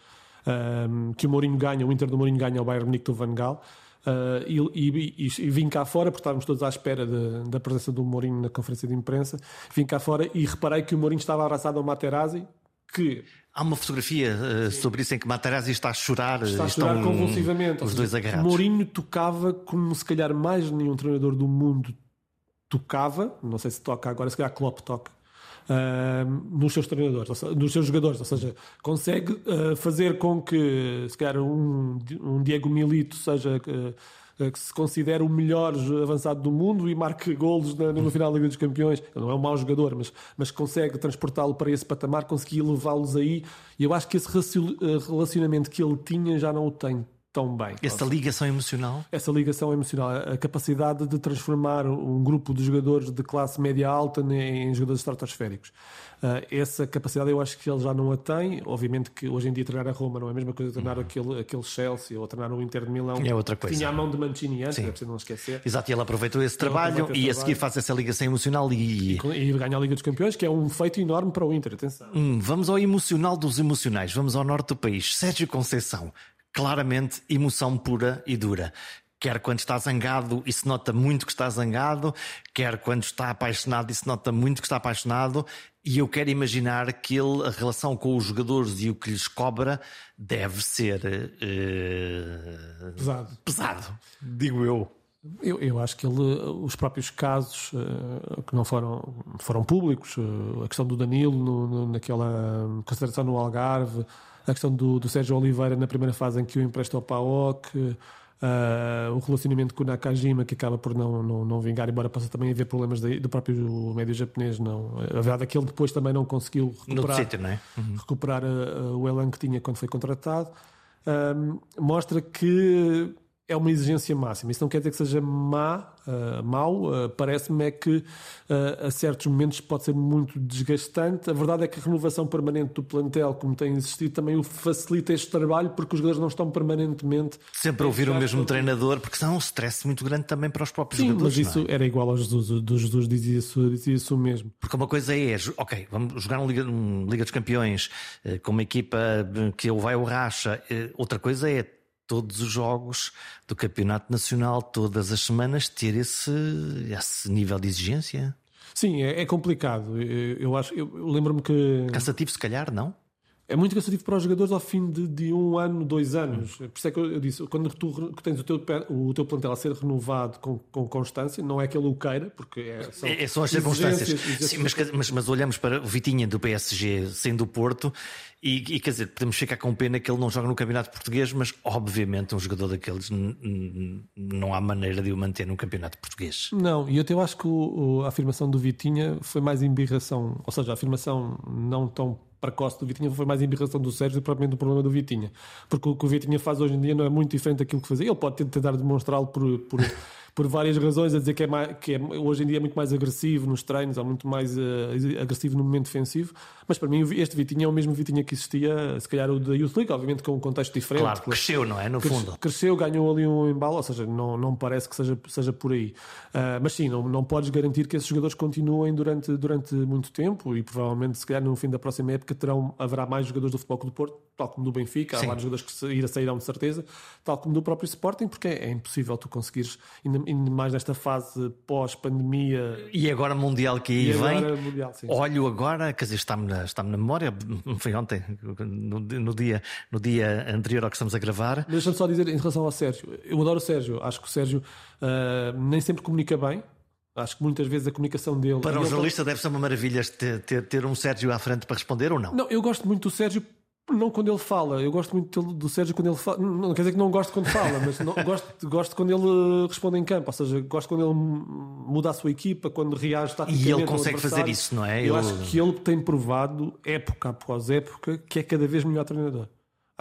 S2: um, que o Mourinho ganha, o Inter do Mourinho ganha o Bayern Munique do Van Gaal. Uh, e, e, e, vim cá fora, porque estávamos todos à espera de, da presença do Mourinho na conferência de imprensa. Vim cá fora e reparei que o Mourinho estava abraçado ao Materazzi, que
S1: Há uma fotografia uh, sobre isso em que Materazzi está a chorar.
S2: Está a chorar estão convulsivamente.
S1: Os dois agarrados.
S2: Mourinho tocava como se calhar mais nenhum treinador do mundo tocava. Não sei se toca agora, se calhar Klopp toca nos seus treinadores, nos seus jogadores, ou seja, consegue uh, fazer com que, se calhar, um, um Diego Milito seja uh, que se considere o melhor avançado do mundo e marque golos na, no final da Liga dos Campeões. Ele não é um mau jogador, mas, mas consegue transportá-lo para esse patamar, conseguir levá-los aí. E eu acho que esse relacionamento que ele tinha já não o tem tão bem.
S1: Essa ligação emocional?
S2: Essa ligação emocional, a capacidade de transformar um grupo de jogadores de classe média alta em jogadores estratosféricos. Uh, essa capacidade eu acho que ele já não a tem. Obviamente que hoje em dia treinar a Roma não é a mesma coisa que treinar uhum. aquele, aquele Chelsea ou treinar o Inter de Milão.
S1: É outra coisa.
S2: Tinha a mão de Mancini antes, Sim. é preciso não esquecer.
S1: Exato, e ele aproveitou esse trabalho e a seguir faz essa ligação emocional e...
S2: E, e ganha a Liga dos Campeões, que é um feito enorme para o Inter, atenção.
S1: Hum, vamos ao emocional dos emocionais, vamos ao norte do país. Sérgio Conceição, claramente emoção pura e dura. Quer quando está zangado e se nota muito que está zangado, quer quando está apaixonado e se nota muito que está apaixonado. E eu quero imaginar que ele, a relação com os jogadores e o que lhes cobra deve ser uh,
S2: pesado.
S1: pesado, digo eu.
S2: Eu, eu, acho que ele, os próprios casos uh, que não foram, foram públicos, uh, a questão do Danilo no, no, naquela consideração no Algarve, a questão do, do Sérgio Oliveira na primeira fase em que o empresta ao PAOK, uh, o relacionamento com o Nakajima que acaba por não, não, não vingar, embora possa também haver problemas do próprio médio japonês. Não. A verdade é que ele depois também não conseguiu recuperar,
S1: sítio, não é? uhum.
S2: recuperar uh, o elan que tinha quando foi contratado. mostra que é uma exigência máxima. Isso não quer dizer que seja má, uh, mau. Uh, Parece-me é que uh, a certos momentos pode ser muito desgastante. A verdade é que a renovação permanente do plantel, como tem existido, também o facilita este trabalho porque os jogadores não estão permanentemente.
S1: Sempre a ouvir o mesmo treinador, porque senão é um stress muito grande também para os próprios
S2: Sim,
S1: jogadores.
S2: Mas isso
S1: é?
S2: era igual ao Jesus. Do Jesus dizia isso, dizia isso mesmo.
S1: Porque uma coisa é, ok, vamos jogar um Liga, Liga dos Campeões com uma equipa que ele vai ao racha. Outra coisa é todos os jogos do Campeonato Nacional, todas as semanas, ter esse, esse nível de exigência?
S2: Sim, é, é complicado. Eu, eu acho, eu, lembro-me que.
S1: Cansativo, se calhar, não?
S2: É muito cansativo para os jogadores ao fim de, de um ano, dois anos. Por isso é que eu, disse, quando tu tens o teu, o teu plantel a ser renovado com, com constância, não é que ele o queira, porque é,
S1: são, é, são as circunstâncias. Sim, mas, mas, mas, olhamos para o Vitinha do PSG sendo do Porto e, e, quer dizer, podemos ficar com pena que ele não joga no Campeonato Português, mas obviamente um jogador daqueles não há maneira de o manter no Campeonato Português.
S2: Não, e eu até acho que o, a afirmação do Vitinha foi mais embirração, ou seja, a afirmação não tão precoce do Vitinha foi mais embirração do Sérgio do que propriamente o problema do Vitinha. Porque o que o Vitinha faz hoje em dia não é muito diferente daquilo que fazia. Ele pode tentar demonstrá-lo por, por, por várias razões, a dizer que é, mais, que é hoje em dia é muito mais agressivo nos treinos, ou muito mais uh, agressivo no momento defensivo. Mas para mim, este Vitinha é o mesmo Vitinha que existia, se calhar o da Youth League, obviamente com um contexto diferente.
S1: Claro, cresceu, não é? No fundo.
S2: Cresceu, ganhou ali um embalo, ou seja, não, não parece que seja, seja por aí. Uh, mas sim, não, não podes garantir que esses jogadores continuem durante, durante muito tempo e provavelmente, se calhar, no fim da próxima época, terão, haverá mais jogadores do Futebol Clube do Porto, tal como do Benfica, sim. há vários jogadores que sair, sairão de certeza, tal como do próprio Sporting, porque é, é impossível tu conseguires, ainda, ainda mais nesta fase pós-pandemia.
S1: E agora Mundial que aí vem. Mundial, olho agora, quer dizer, está-me na, está na memória, [LAUGHS] foi ontem, no, no, dia, no dia anterior ao que estamos a gravar.
S2: Deixa-me só dizer em relação ao Sérgio. Eu adoro o Sérgio, acho que o Sérgio uh, nem sempre comunica bem. Acho que muitas vezes a comunicação dele.
S1: Para um jornalista deve ser uma maravilha ter, ter, ter um Sérgio à frente para responder ou não?
S2: Não, eu gosto muito do Sérgio não quando ele fala, eu gosto muito do Sérgio quando ele fala. Não quer dizer que não gosto quando fala, mas não, [LAUGHS] gosto, gosto quando ele responde em campo, ou seja, gosto quando ele muda a sua equipa, quando reage taticamente.
S1: E ele consegue fazer isso, não é?
S2: Eu ele... acho que ele tem provado, época após época, que é cada vez melhor treinador.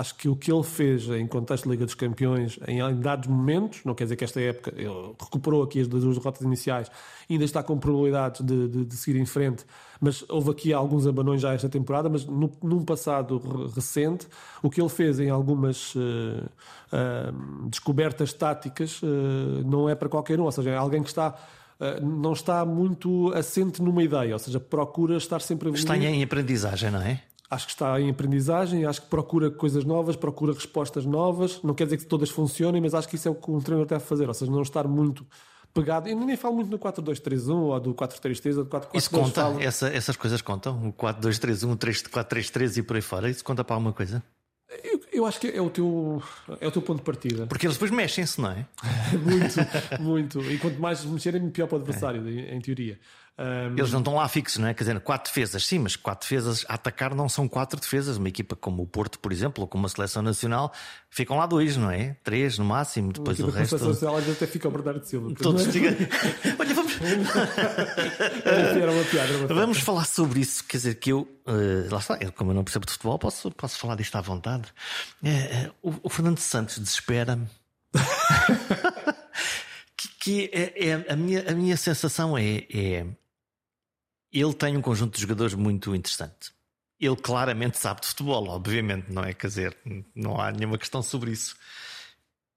S2: Acho que o que ele fez em contexto de Liga dos Campeões, em dados momentos, não quer dizer que esta época ele recuperou aqui as duas derrotas iniciais, ainda está com probabilidades de, de, de, seguir em frente, mas houve aqui alguns abanões já esta temporada. Mas no, num passado recente, o que ele fez em algumas uh, uh, descobertas táticas uh, não é para qualquer um, ou seja, é alguém que está não está muito assente numa ideia, ou seja, procura estar sempre a.
S1: Está em aprendizagem, não é?
S2: acho que está em aprendizagem, acho que procura coisas novas, procura respostas novas. Não quer dizer que todas funcionem, mas acho que isso é o que um treinador deve fazer, ou seja, não estar muito pegado. Eu nem falo muito no 4-2-3-1 ou do 4-3-3 ou do 4-4-2.
S1: Isso conta? Falo... Essa, essas coisas contam? O 4-2-3-1, o 4-3-3 e por aí fora? Isso conta para alguma coisa?
S2: Eu, eu, acho que é o, teu, é o teu ponto de partida.
S1: Porque eles depois mexem-se, não é? [LAUGHS]
S2: muito, muito. E quanto mais mexerem, pior para o adversário, é. em teoria.
S1: Um... Eles não estão lá fixos, não é? Quer dizer, quatro defesas, sim, mas quatro defesas a atacar não são quatro defesas. Uma equipa como o Porto, por exemplo, ou como a seleção nacional, ficam lá dois, não é? Três no máximo, depois o resto. A seleção
S2: nacional até fica o Bernardo Silva.
S1: Todos é? ficam. [LAUGHS] Olha, vamos.
S2: era [LAUGHS] uma piada, era uma piada.
S1: Vamos falar sobre isso. Quer dizer, que eu. Uh, lá está, eu, como eu não percebo de futebol, posso, posso falar disto à vontade. Uh, uh, o, o Fernando Santos desespera-me. [LAUGHS] que, que é, é, a, minha, a minha sensação é, é ele tem um conjunto de jogadores muito interessante. Ele claramente sabe de futebol, obviamente, não é? Quer dizer, não há nenhuma questão sobre isso.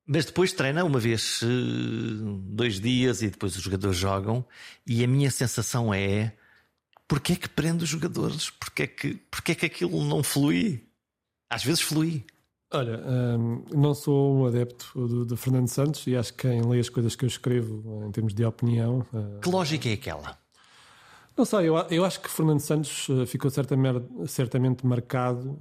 S1: Mas depois treina uma vez, eh, dois dias e depois os jogadores jogam. E a minha sensação é: porquê é que prende os jogadores? Porquê é que, porquê é que aquilo não flui? Às vezes flui.
S2: Olha, hum, não sou um adepto de, Fernando Santos e acho que quem lê as coisas que eu escrevo em termos de opinião.
S1: Uh... Que lógica é aquela?
S2: Não sei, eu, eu acho que Fernando Santos eh, ficou certamente, certamente marcado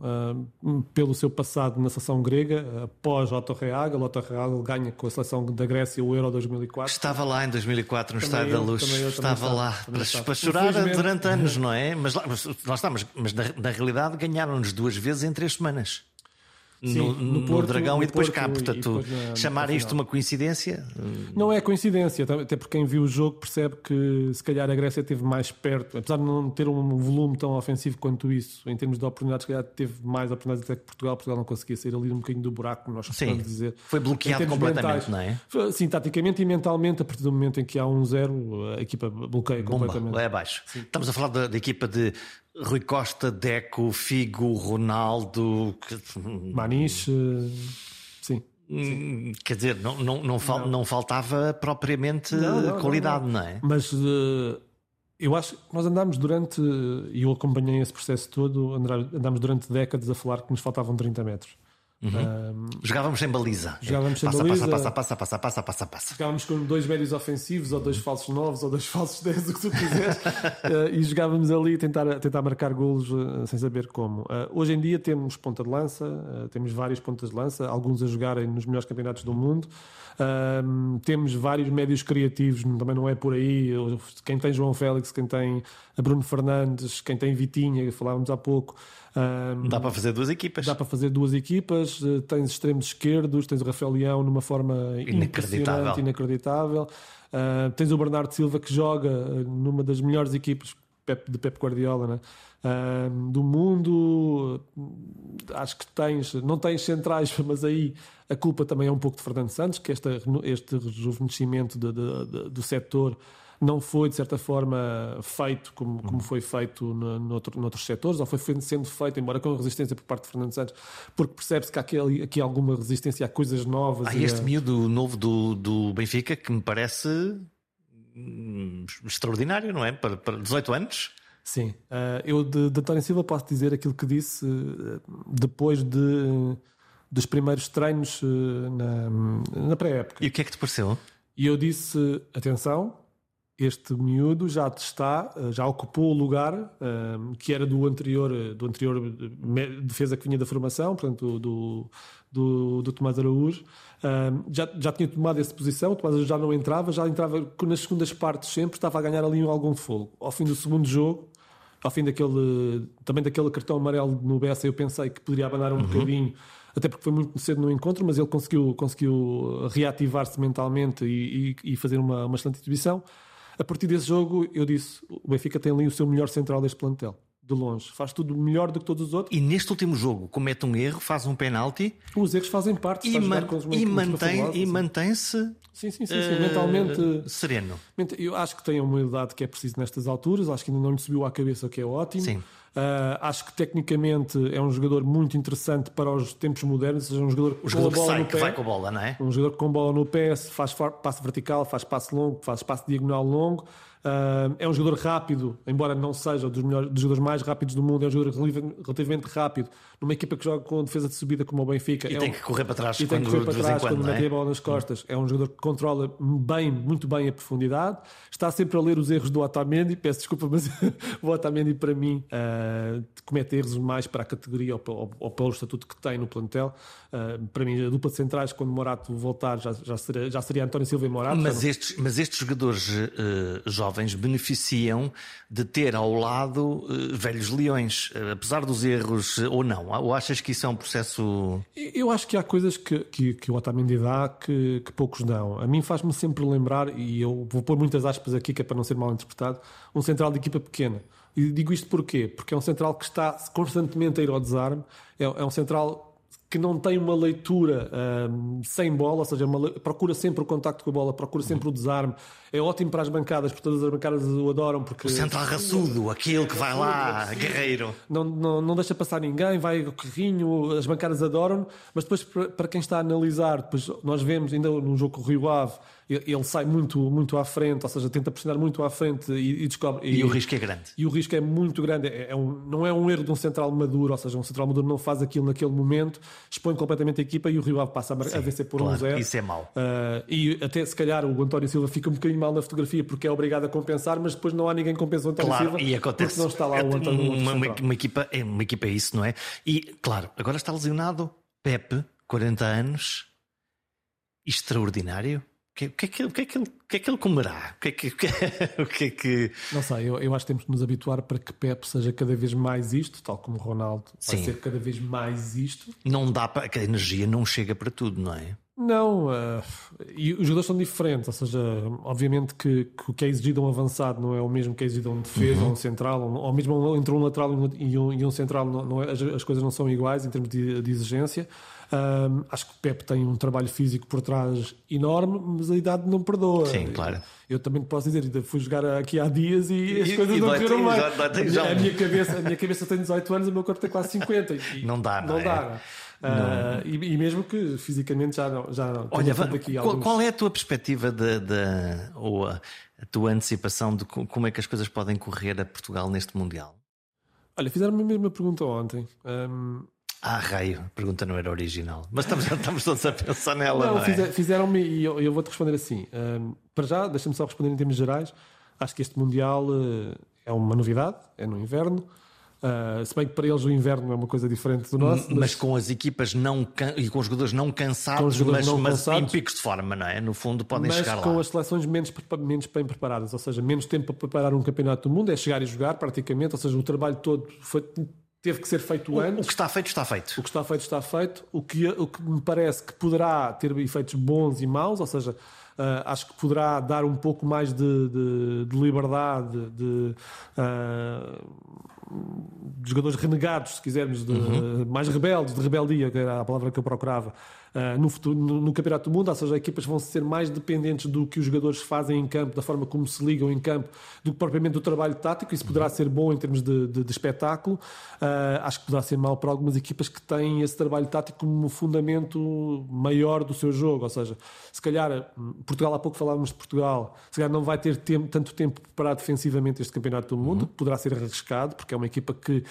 S2: uh, pelo seu passado na seleção grega, após Otto Reagel. Otto Reagel ganha com a seleção da Grécia o Euro 2004.
S1: Estava lá em 2004 no também Estádio da Luz. Eu, estava lá para, para chorar durante anos, não é? Mas lá, mas, lá está, mas, mas na, na realidade ganharam-nos duas vezes em três semanas. Sim, no, no, Porto, no, Dragão no e depois Porto, cá. Portanto, depois na, chamar isto uma coincidência?
S2: Não é coincidência, até porque quem viu o jogo percebe que se calhar a Grécia esteve mais perto, apesar de não ter um volume tão ofensivo quanto isso, em termos de oportunidades, se calhar teve mais oportunidades até que Portugal. Portugal não conseguia sair ali um bocadinho do buraco, como nós costumamos dizer.
S1: Foi bloqueado completamente, mentais.
S2: não é? Sim, taticamente e mentalmente, a partir do momento em que há um zero, a equipa bloqueia Bomba, completamente.
S1: É abaixo. Sim. Estamos a falar da, da equipa de Rui Costa, Deco, Figo, Ronaldo.
S2: Manis, eh, sim.
S1: Sim. Quer dizer, não, não, não, fal, não. não faltava propriamente não, qualidade, não, é?
S2: Mas uh, eu acho que nós andámos durante, e eu acompanhei esse processo todo, andámos durante décadas a falar que nos faltavam 30 metros.
S1: Uhum. Um, jogávamos sem baliza.
S2: Jogávamos sem
S1: passa,
S2: baliza.
S1: Passa, passa, passa, passa, passa, passa.
S2: Jogávamos com dois médios ofensivos, ou dois falsos novos, ou dois [LAUGHS] falsos 10, o que tu quiseres. uh, e jogávamos ali a tentar, a tentar marcar golos uh, sem saber como. Uh, hoje em dia temos ponta de lança, temos vários pontas de lança, alguns a jogarem nos melhores campeonatos do mundo. Temos vários médios criativos, também não é por aí. Quem tem João Félix, quem tem Bruno Fernandes, quem tem Vitinha, falávamos há pouco.
S1: Um, dá para fazer duas equipas.
S2: Dá para fazer duas equipas. Eh, tens extremos esquerdos, tens o Rafael Leão numa forma inacreditável. inacreditável. Uh, tens o Bernardo Silva que joga eh, numa das melhores equipas Pep, de Pep Guardiola, né? do mundo, acho que tens, não tens centrais, [LAUGHS] mas aí a culpa também é um pouco de Fernando Santos, que este, este rejuvenescimento de, de, de, do setor não foi, de certa forma, feito como, como foi feito no, noutro, noutros setores, ou foi sendo feito, embora com resistência por parte de Fernando Santos, porque percebe-se que há aqui, aqui alguma resistência a coisas novas.
S1: Há este a... miúdo novo do, do Benfica que me parece extraordinário, não é? Para, para 18 anos.
S2: Sim, uh, eu de, de António Silva posso dizer aquilo que disse uh, depois de, dos primeiros treinos uh, na, na pré-época.
S1: E o que é que te pareceu?
S2: E eu disse: atenção, este miúdo já está, eh, já ocupou o lugar um, eh, que era do anterior, eh, do anterior defesa que vinha da formação, portanto, do, do, do Tomás Araújo. Um, já, já tinha tomado essa posição, o Tomás Araújo já não entrava, já entrava nas segundas partes sempre, estava a ganhar ali algum fogo. Ao fim do segundo jogo, ao fim daquele, também daquele cartão amarelo no BS, eu pensei que poderia abanar um uhum. bocadinho até porque foi muito cedo no encontro, mas ele conseguiu, conseguiu reativar-se mentalmente e, e, e, fazer uma, uma excelente exibição. A partir desse jogo, eu disse: o Benfica tem ali o seu melhor central deste plantel. De longe, faz tudo melhor do que todos os outros.
S1: E neste último jogo, comete um erro, faz um penalti.
S2: Os erros fazem parte
S1: e, man e, mantém, e mantém-se
S2: sim, sim, sim, sim. Uh, mentalmente
S1: sereno.
S2: Eu acho que tem a humildade que é preciso nestas alturas. Acho que ainda não lhe subiu à cabeça, o que é ótimo. Sim. Uh, acho que tecnicamente é um jogador muito interessante para os tempos modernos, seja um jogador,
S1: o jogador com bola sai, no pé, vai com bola, não é?
S2: Um jogador com bola no pé, faz passe vertical, faz passe longo, faz passe diagonal longo. Uh, é um jogador rápido, embora não seja dos, melhores, dos jogadores mais rápidos do mundo, é um jogador relativamente rápido. Numa equipa que joga com defesa de subida como o Benfica.
S1: E
S2: é
S1: tem
S2: um,
S1: que correr para trás
S2: e
S1: quando,
S2: tem que correr para trás quando,
S1: quando
S2: mete
S1: é?
S2: a bola nas costas. É um jogador que controla bem, muito bem a profundidade. Está sempre a ler os erros do Otamendi. Peço desculpa, [LAUGHS] mas o Otamendi, para mim, uh, comete erros mais para a categoria ou, ou, ou, pelo estatuto que tem no plantel. Uh, para mim, a dupla de centrais, quando Morato voltar, já, já, seria, já seria António Silva e Morato.
S1: Mas, estes, mas estes jogadores uh, jovens beneficiam de ter ao lado uh, velhos leões, uh, apesar dos erros uh, ou não? Ou achas que isso é um processo.
S2: Eu acho que há coisas que, que, que o Otamendi dá que, que poucos dão. A mim faz-me sempre lembrar, e eu vou pôr muitas aspas aqui que é para não ser mal interpretado, um central de equipa pequena. E digo isto porquê? Porque é um central que está constantemente a ir ao desarme, é, é um central que não tem uma leitura um, sem bola, ou seja, uma, procura sempre o contacto com a bola, procura sempre o desarme. É ótimo para as bancadas, porque todas as bancadas o adoram. Porque...
S1: O central raçudo, aquele que vai lá, guerreiro.
S2: Não, não, não deixa passar ninguém, vai o carrinho, as bancadas adoram, mas depois para quem está a analisar, depois nós vemos ainda no jogo com o Rio Ave, ele sai muito, muito à frente, ou seja, tenta pressionar muito à frente e, e descobre.
S1: E, e, o risco é grande.
S2: E o risco é muito grande. É, é um, não é um erro de um central maduro, ou seja, um central maduro não faz aquilo naquele momento, expõe completamente a equipa e o Rio Ave passa a, Sim, a vencer por
S1: claro,
S2: um zero.
S1: Isso é mau.
S2: Uh, e até se calhar o António Silva fica um bocadinho mal na fotografia porque é obrigado a compensar, mas depois não há ninguém que compensa o António
S1: claro,
S2: Silva
S1: e acontece.
S2: porque não está lá o António
S1: uma, uma, uma, equipa é uma equipa é isso, não é? E claro, agora está lesionado Pepe, 40 anos, extraordinário. O que, que, é que, que, é que, ele, que é que ele comerá? O que é que, [LAUGHS] o que, é que...
S2: Não sei, eu, eu acho que temos de nos habituar para que Pep seja cada vez mais isto, tal como Ronaldo vai Sim. ser cada vez mais isto.
S1: Não dá para. A energia não chega para tudo, não é?
S2: Não, uh, e os jogadores são diferentes, ou seja, obviamente que, que, o que é exigido a um avançado não é o mesmo que é exigido a um defesa uhum. ou um central, ou, ou mesmo entre um lateral e um, e um central, não, não é, as, as, coisas não são iguais em termos de, de exigência. Um, acho que o Pep tem um trabalho físico por trás enorme, mas a idade não perdoa.
S1: Sim, claro.
S2: Eu, eu também posso dizer, ainda fui jogar aqui há dias e as e, coisas e não correram bem. A, a, minha cabeça, a minha cabeça tem 18 anos, o meu corpo tem quase 50. E, [LAUGHS]
S1: não dá, não,
S2: não é? dá. Uh, e, e, mesmo que fisicamente já não. Já não
S1: Olha, aqui qual, alguns... qual, é a tua perspectiva de, de, ou a, a, tua antecipação de como é que as coisas podem correr a Portugal neste Mundial?
S2: Olha, fizeram-me a mesma pergunta ontem. Um...
S1: Ah, raio, a pergunta não era original. Mas estamos, [LAUGHS] estamos todos a pensar nela. Não, não
S2: é? fizeram-me e eu, eu vou-te responder assim. Um, para já, deixa-me só responder em termos gerais. Acho que este Mundial uh, é uma novidade, é no inverno. Uh, se bem que para eles o inverno é uma coisa diferente do nosso.
S1: Mas, mas com as equipas não e com os jogadores não cansados, jogadores mas, não mas cansados, em picos de forma, não é? No fundo podem
S2: mas
S1: chegar lá.
S2: com as seleções menos, menos bem preparadas, ou seja, menos tempo para preparar um campeonato do mundo, é chegar e jogar praticamente, ou seja, o trabalho todo foi, teve que ser feito antes.
S1: O que está feito, está feito.
S2: O que está feito, está feito. O que, o que me parece que poderá ter efeitos bons e maus, ou seja, Uh, acho que poderá dar um pouco mais de, de, de liberdade, de, de, jogadores renegados, se quisermos, de, uhum. mais rebeldes, de rebeldia, que era a palavra que eu procurava. Uh, no, futuro, no, no, Campeonato do Mundo, ou seja, as equipas vão ser mais dependentes do que os jogadores fazem em campo, da forma como se ligam em campo, do que propriamente do trabalho tático. Isso poderá ser bom em termos de, de, de espetáculo. Uh, acho que poderá ser mau para algumas equipas que têm esse trabalho tático como fundamento maior do seu jogo. Ou seja, se calhar, Portugal, há pouco falávamos de Portugal, se calhar não vai ter tempo, tanto tempo para defensivamente este Campeonato do Mundo, uhum. poderá ser arriscado, porque é uma equipa que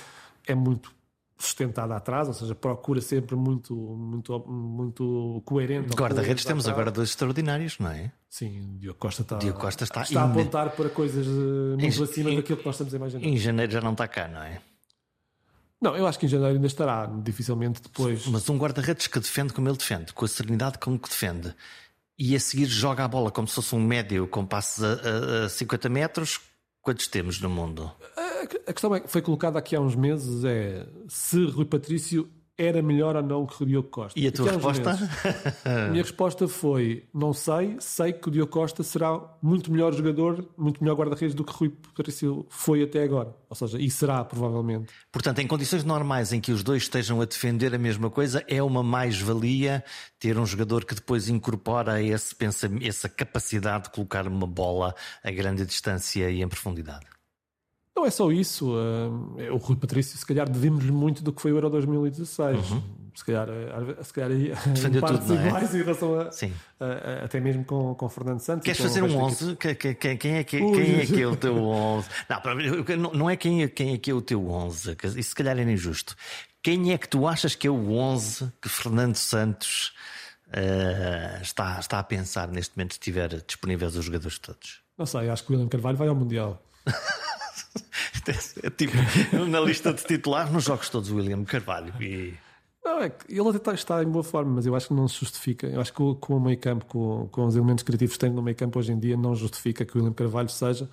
S2: é muito sustentada atrás, ou seja, procura sempre muito, muito, muito coerente.
S1: Guarda-redes temos agora dois extraordinários, não é?
S2: Sim, Diogo Costa está,
S1: Diogo Costa está,
S2: está a apontar para coisas eh, muito acima daquilo que nós estamos a imaginar.
S1: Em janeiro já não está cá, não é?
S2: Não, eu acho que em janeiro ainda estará, dificilmente depois.
S1: Mas um guarda-redes que defende como ele defende, com a serenidade como que defende, e a seguir joga a bola como se fosse um médio com passos a, a, a 50 metros, quantos temos no mundo?
S2: A questão é, foi colocada aqui há uns meses é se Rui Patrício era melhor ou não que o Diogo Costa.
S1: E a tua resposta? [LAUGHS]
S2: a minha resposta foi: não sei, sei que o Diogo Costa será muito melhor jogador, muito melhor guarda-redes do que Rui Patrício foi até agora. Ou seja, e será provavelmente.
S1: Portanto, em condições normais em que os dois estejam a defender a mesma coisa, é uma mais-valia ter um jogador que depois incorpora esse essa capacidade de colocar uma bola a grande distância e em profundidade.
S2: Não é só isso. Uh, o Rui Patrício, se calhar, devemos-lhe muito do que foi o Euro 2016. Uhum. Se calhar, uh, se calhar [LAUGHS]
S1: Defendeu tudo, não é?
S2: iguais em relação a, Sim. A, a, até mesmo com, com Fernando Santos.
S1: Queres fazer um 11? Que... Quem, quem, quem, é que, quem é que é o teu 11? Não, não é quem, quem é que é o teu 11. Isso se calhar era injusto. Quem é que tu achas que é o 11 que Fernando Santos uh, está, está a pensar neste momento, se estiver disponíveis os jogadores todos?
S2: Não sei, acho que o William Carvalho vai ao Mundial. [LAUGHS]
S1: é tipo, na lista de titulares nos jogos todos, William Carvalho. E...
S2: Não, é ele até está em boa forma, mas eu acho que não se justifica. Eu acho que com o meio campo, com, com os elementos criativos que tem no meio campo hoje em dia, não justifica que o William Carvalho seja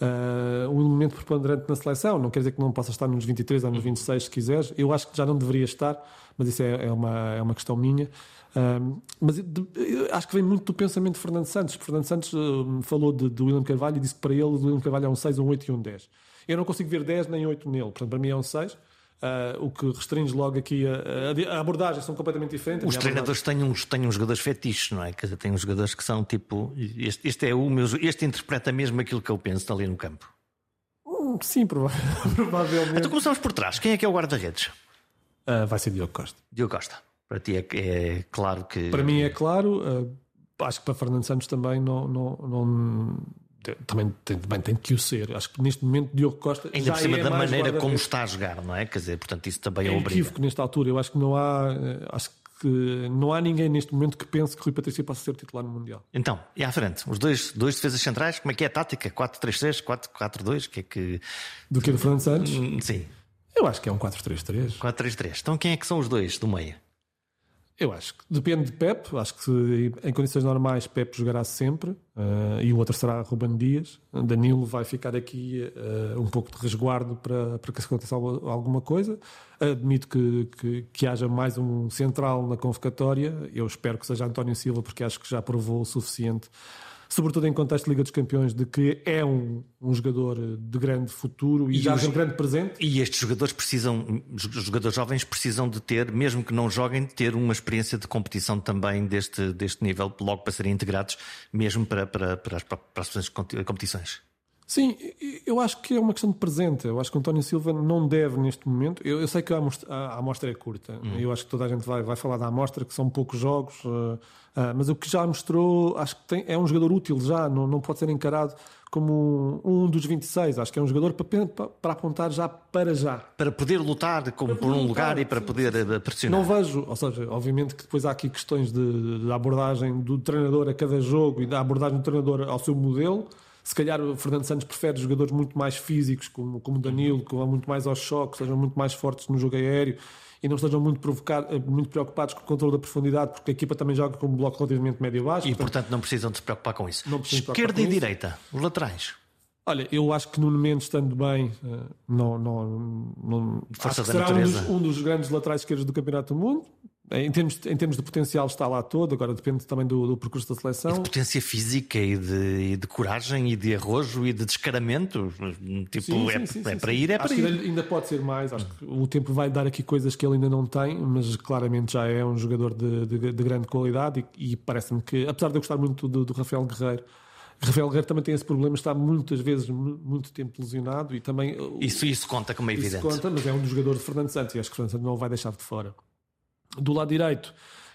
S2: uh, um elemento preponderante na seleção. Não quer dizer que não possa estar nos 23 ou nos 26, se quiseres. Eu acho que já não deveria estar, mas isso é, é uma, é uma questão minha. Uh, mas de, acho que vem muito do pensamento de Fernando Santos. Fernando Santos uh, falou de, de William Carvalho e disse que para ele o William Carvalho é um 6, um 8 e um 10. Eu não consigo ver 10 nem 8 nele, portanto, para mim é um 6. Uh, o que restringe logo aqui a, a, abordagem são completamente diferentes.
S1: Os treinadores têm uns, têm uns jogadores fetiches, não é? Quer dizer, têm uns jogadores que são tipo. Este, este é o meu. Este interpreta mesmo aquilo que eu penso ali no campo.
S2: Hum, sim, [LAUGHS] provavelmente.
S1: Então começamos por trás. Quem é que é o guarda-redes?
S2: Uh, vai ser Diogo Costa.
S1: Diogo Costa. Para ti é, é claro que.
S2: Para mim é claro. Uh, acho que para Fernando Santos também não, não, não também tem, também tem que o ser. Acho que neste momento Diogo Costa.
S1: Ainda por cima
S2: é
S1: da maneira como está a jogar, não é? Quer dizer, portanto, isso também é, é obriga.
S2: que nesta altura. Eu acho que não há. Eh, acho que não há ninguém neste momento que pense que Rui Patrício possa ser titular no Mundial.
S1: Então, e à frente, os dois, dois defesas centrais, como é que é a tática? 4-3-3, 4-4-2? Que é que.
S2: Do que do Fernando Santos?
S1: Hum, sim.
S2: Eu acho que é um 4-3-3.
S1: 4-3-3. Então quem é que são os dois do meio?
S2: Eu acho que depende de Pep. Acho que em condições normais Pep jogará sempre uh, e o outro será Ruben Dias. Danilo vai ficar aqui uh, um pouco de resguardo para, para que se aconteça alguma coisa. Admito que, que, que, haja mais um central na convocatória. Eu espero que seja António Silva, porque acho que já provou o suficiente sobretudo em contexto de Liga dos Campeões, de que é um, um jogador de grande futuro e, e já os, um grande presente.
S1: E estes jogadores precisam, os jogadores jovens precisam de ter, mesmo que não joguem, ter uma experiência de competição também deste, deste nível, logo para serem integrados, mesmo para, para, para as próximas competições.
S2: Sim, eu acho que é uma questão de presente. Eu acho que o António Silva não deve neste momento. Eu, eu sei que a amostra, a amostra é curta. Hum. Eu acho que toda a gente vai, vai falar da amostra, que são poucos jogos. Uh, uh, mas o que já mostrou, acho que tem, é um jogador útil já. Não, não pode ser encarado como um, um dos 26. Acho que é um jogador para, para, para apontar já para já.
S1: Para poder lutar como por um lutar, lugar e para sim, poder. Eh, pressionar.
S2: Não vejo, ou seja, obviamente que depois há aqui questões de, de abordagem do treinador a cada jogo e da abordagem do treinador ao seu modelo. Se calhar o Fernando Santos prefere jogadores muito mais físicos, como, como Danilo, que vão muito mais aos choques, sejam muito mais fortes no jogo aéreo e não estejam muito, muito preocupados com o controle da profundidade, porque a equipa também joga com um bloco relativamente médio-baixo.
S1: E, portanto, portanto, não precisam de se preocupar com isso. Esquerda e direita, os laterais.
S2: Olha, eu acho que Nuno Mendes, estando bem, eh, não, não, não, Força acho que será um dos, um dos, grandes laterais esquerdos do Campeonato do Mundo. Em termos, em termos de potencial está lá todo, agora depende também do, do percurso da seleção. E
S1: de potência física e de, e de, coragem e de arrojo e de descaramento. Tipo, sim, é, sim, sim, é para ir, é
S2: acho
S1: para ir.
S2: Ainda, pode ser mais, acho que o tempo vai dar aqui coisas que ele ainda não tem, mas claramente já é um jogador de, de, de grande qualidade e, e parece-me que, apesar de eu gostar muito do, do Rafael Guerreiro, Rafael Guerreiro também tem esse problema, está muitas vezes muito tempo lesionado e também.
S1: Isso, isso conta como é evidente.
S2: Isso conta, mas é um dos jogadores de Fernando Santos e acho que Fernando Santos não vai deixar de fora. Do lado direito,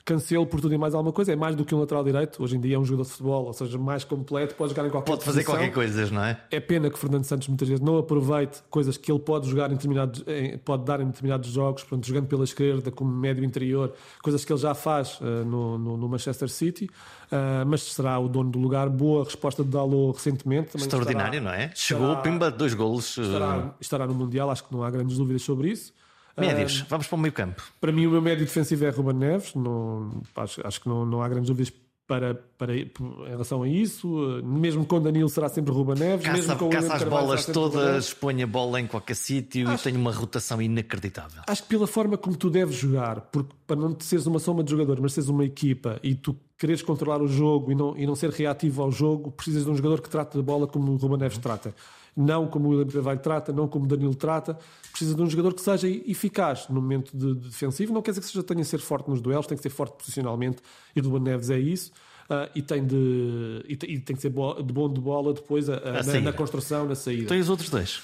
S2: Cancelo por tudo e mais alguma coisa, é mais do que um lateral direito. Hoje em dia é um jogador de futebol, ou seja, mais completo, pode jogar em qualquer
S1: Pode fazer
S2: posição.
S1: qualquer coisa, não é?
S2: É pena que Fernando Santos muitas vezes não aproveite coisas que ele pode jogar em determinados, pode dar em determinados jogos, portanto, jogando pela esquerda, como médio interior, coisas que ele já faz uh, no, no, no, Manchester City, uh, mas será o dono do lugar. Boa resposta de Dalot recentemente.
S1: Extraordinário, estará, não é? Chegou, estará, pimba, dois golos.
S2: Estará, estará no Mundial, acho que não há grandes dúvidas sobre isso.
S1: Médios, vamos para o meio campo.
S2: Para mim, o meu médio defensivo é Ruben Neves. Não, acho, acho que não, não há grandes dúvidas para, para, em relação a isso. Mesmo com Danilo será sempre Ruben Neves.
S1: Caça,
S2: mesmo com
S1: caça as bolas todas, põe a bola em qualquer sítio
S2: acho,
S1: e tem uma rotação inacreditável.
S2: Acho que pela forma como tu deves jogar, porque para não seres uma soma de jogadores, mas seres uma equipa e tu quereres controlar o jogo e não, e não ser reativo ao jogo, precisas de um jogador que trate a bola como o Ruben Neves trata não como o William Carvalho trata, não como o Danilo trata. Precisa de um jogador que seja eficaz no momento de, de defensivo. Não quer dizer que seja tenha de ser forte nos duelos, tem que ser forte posicionalmente. E Ruben Neves é isso. Uh, e, tem de, e, tem, e tem que ser bo, de bom de bola depois a, a, na, na, construção, na saída.
S1: Tem os outros dois?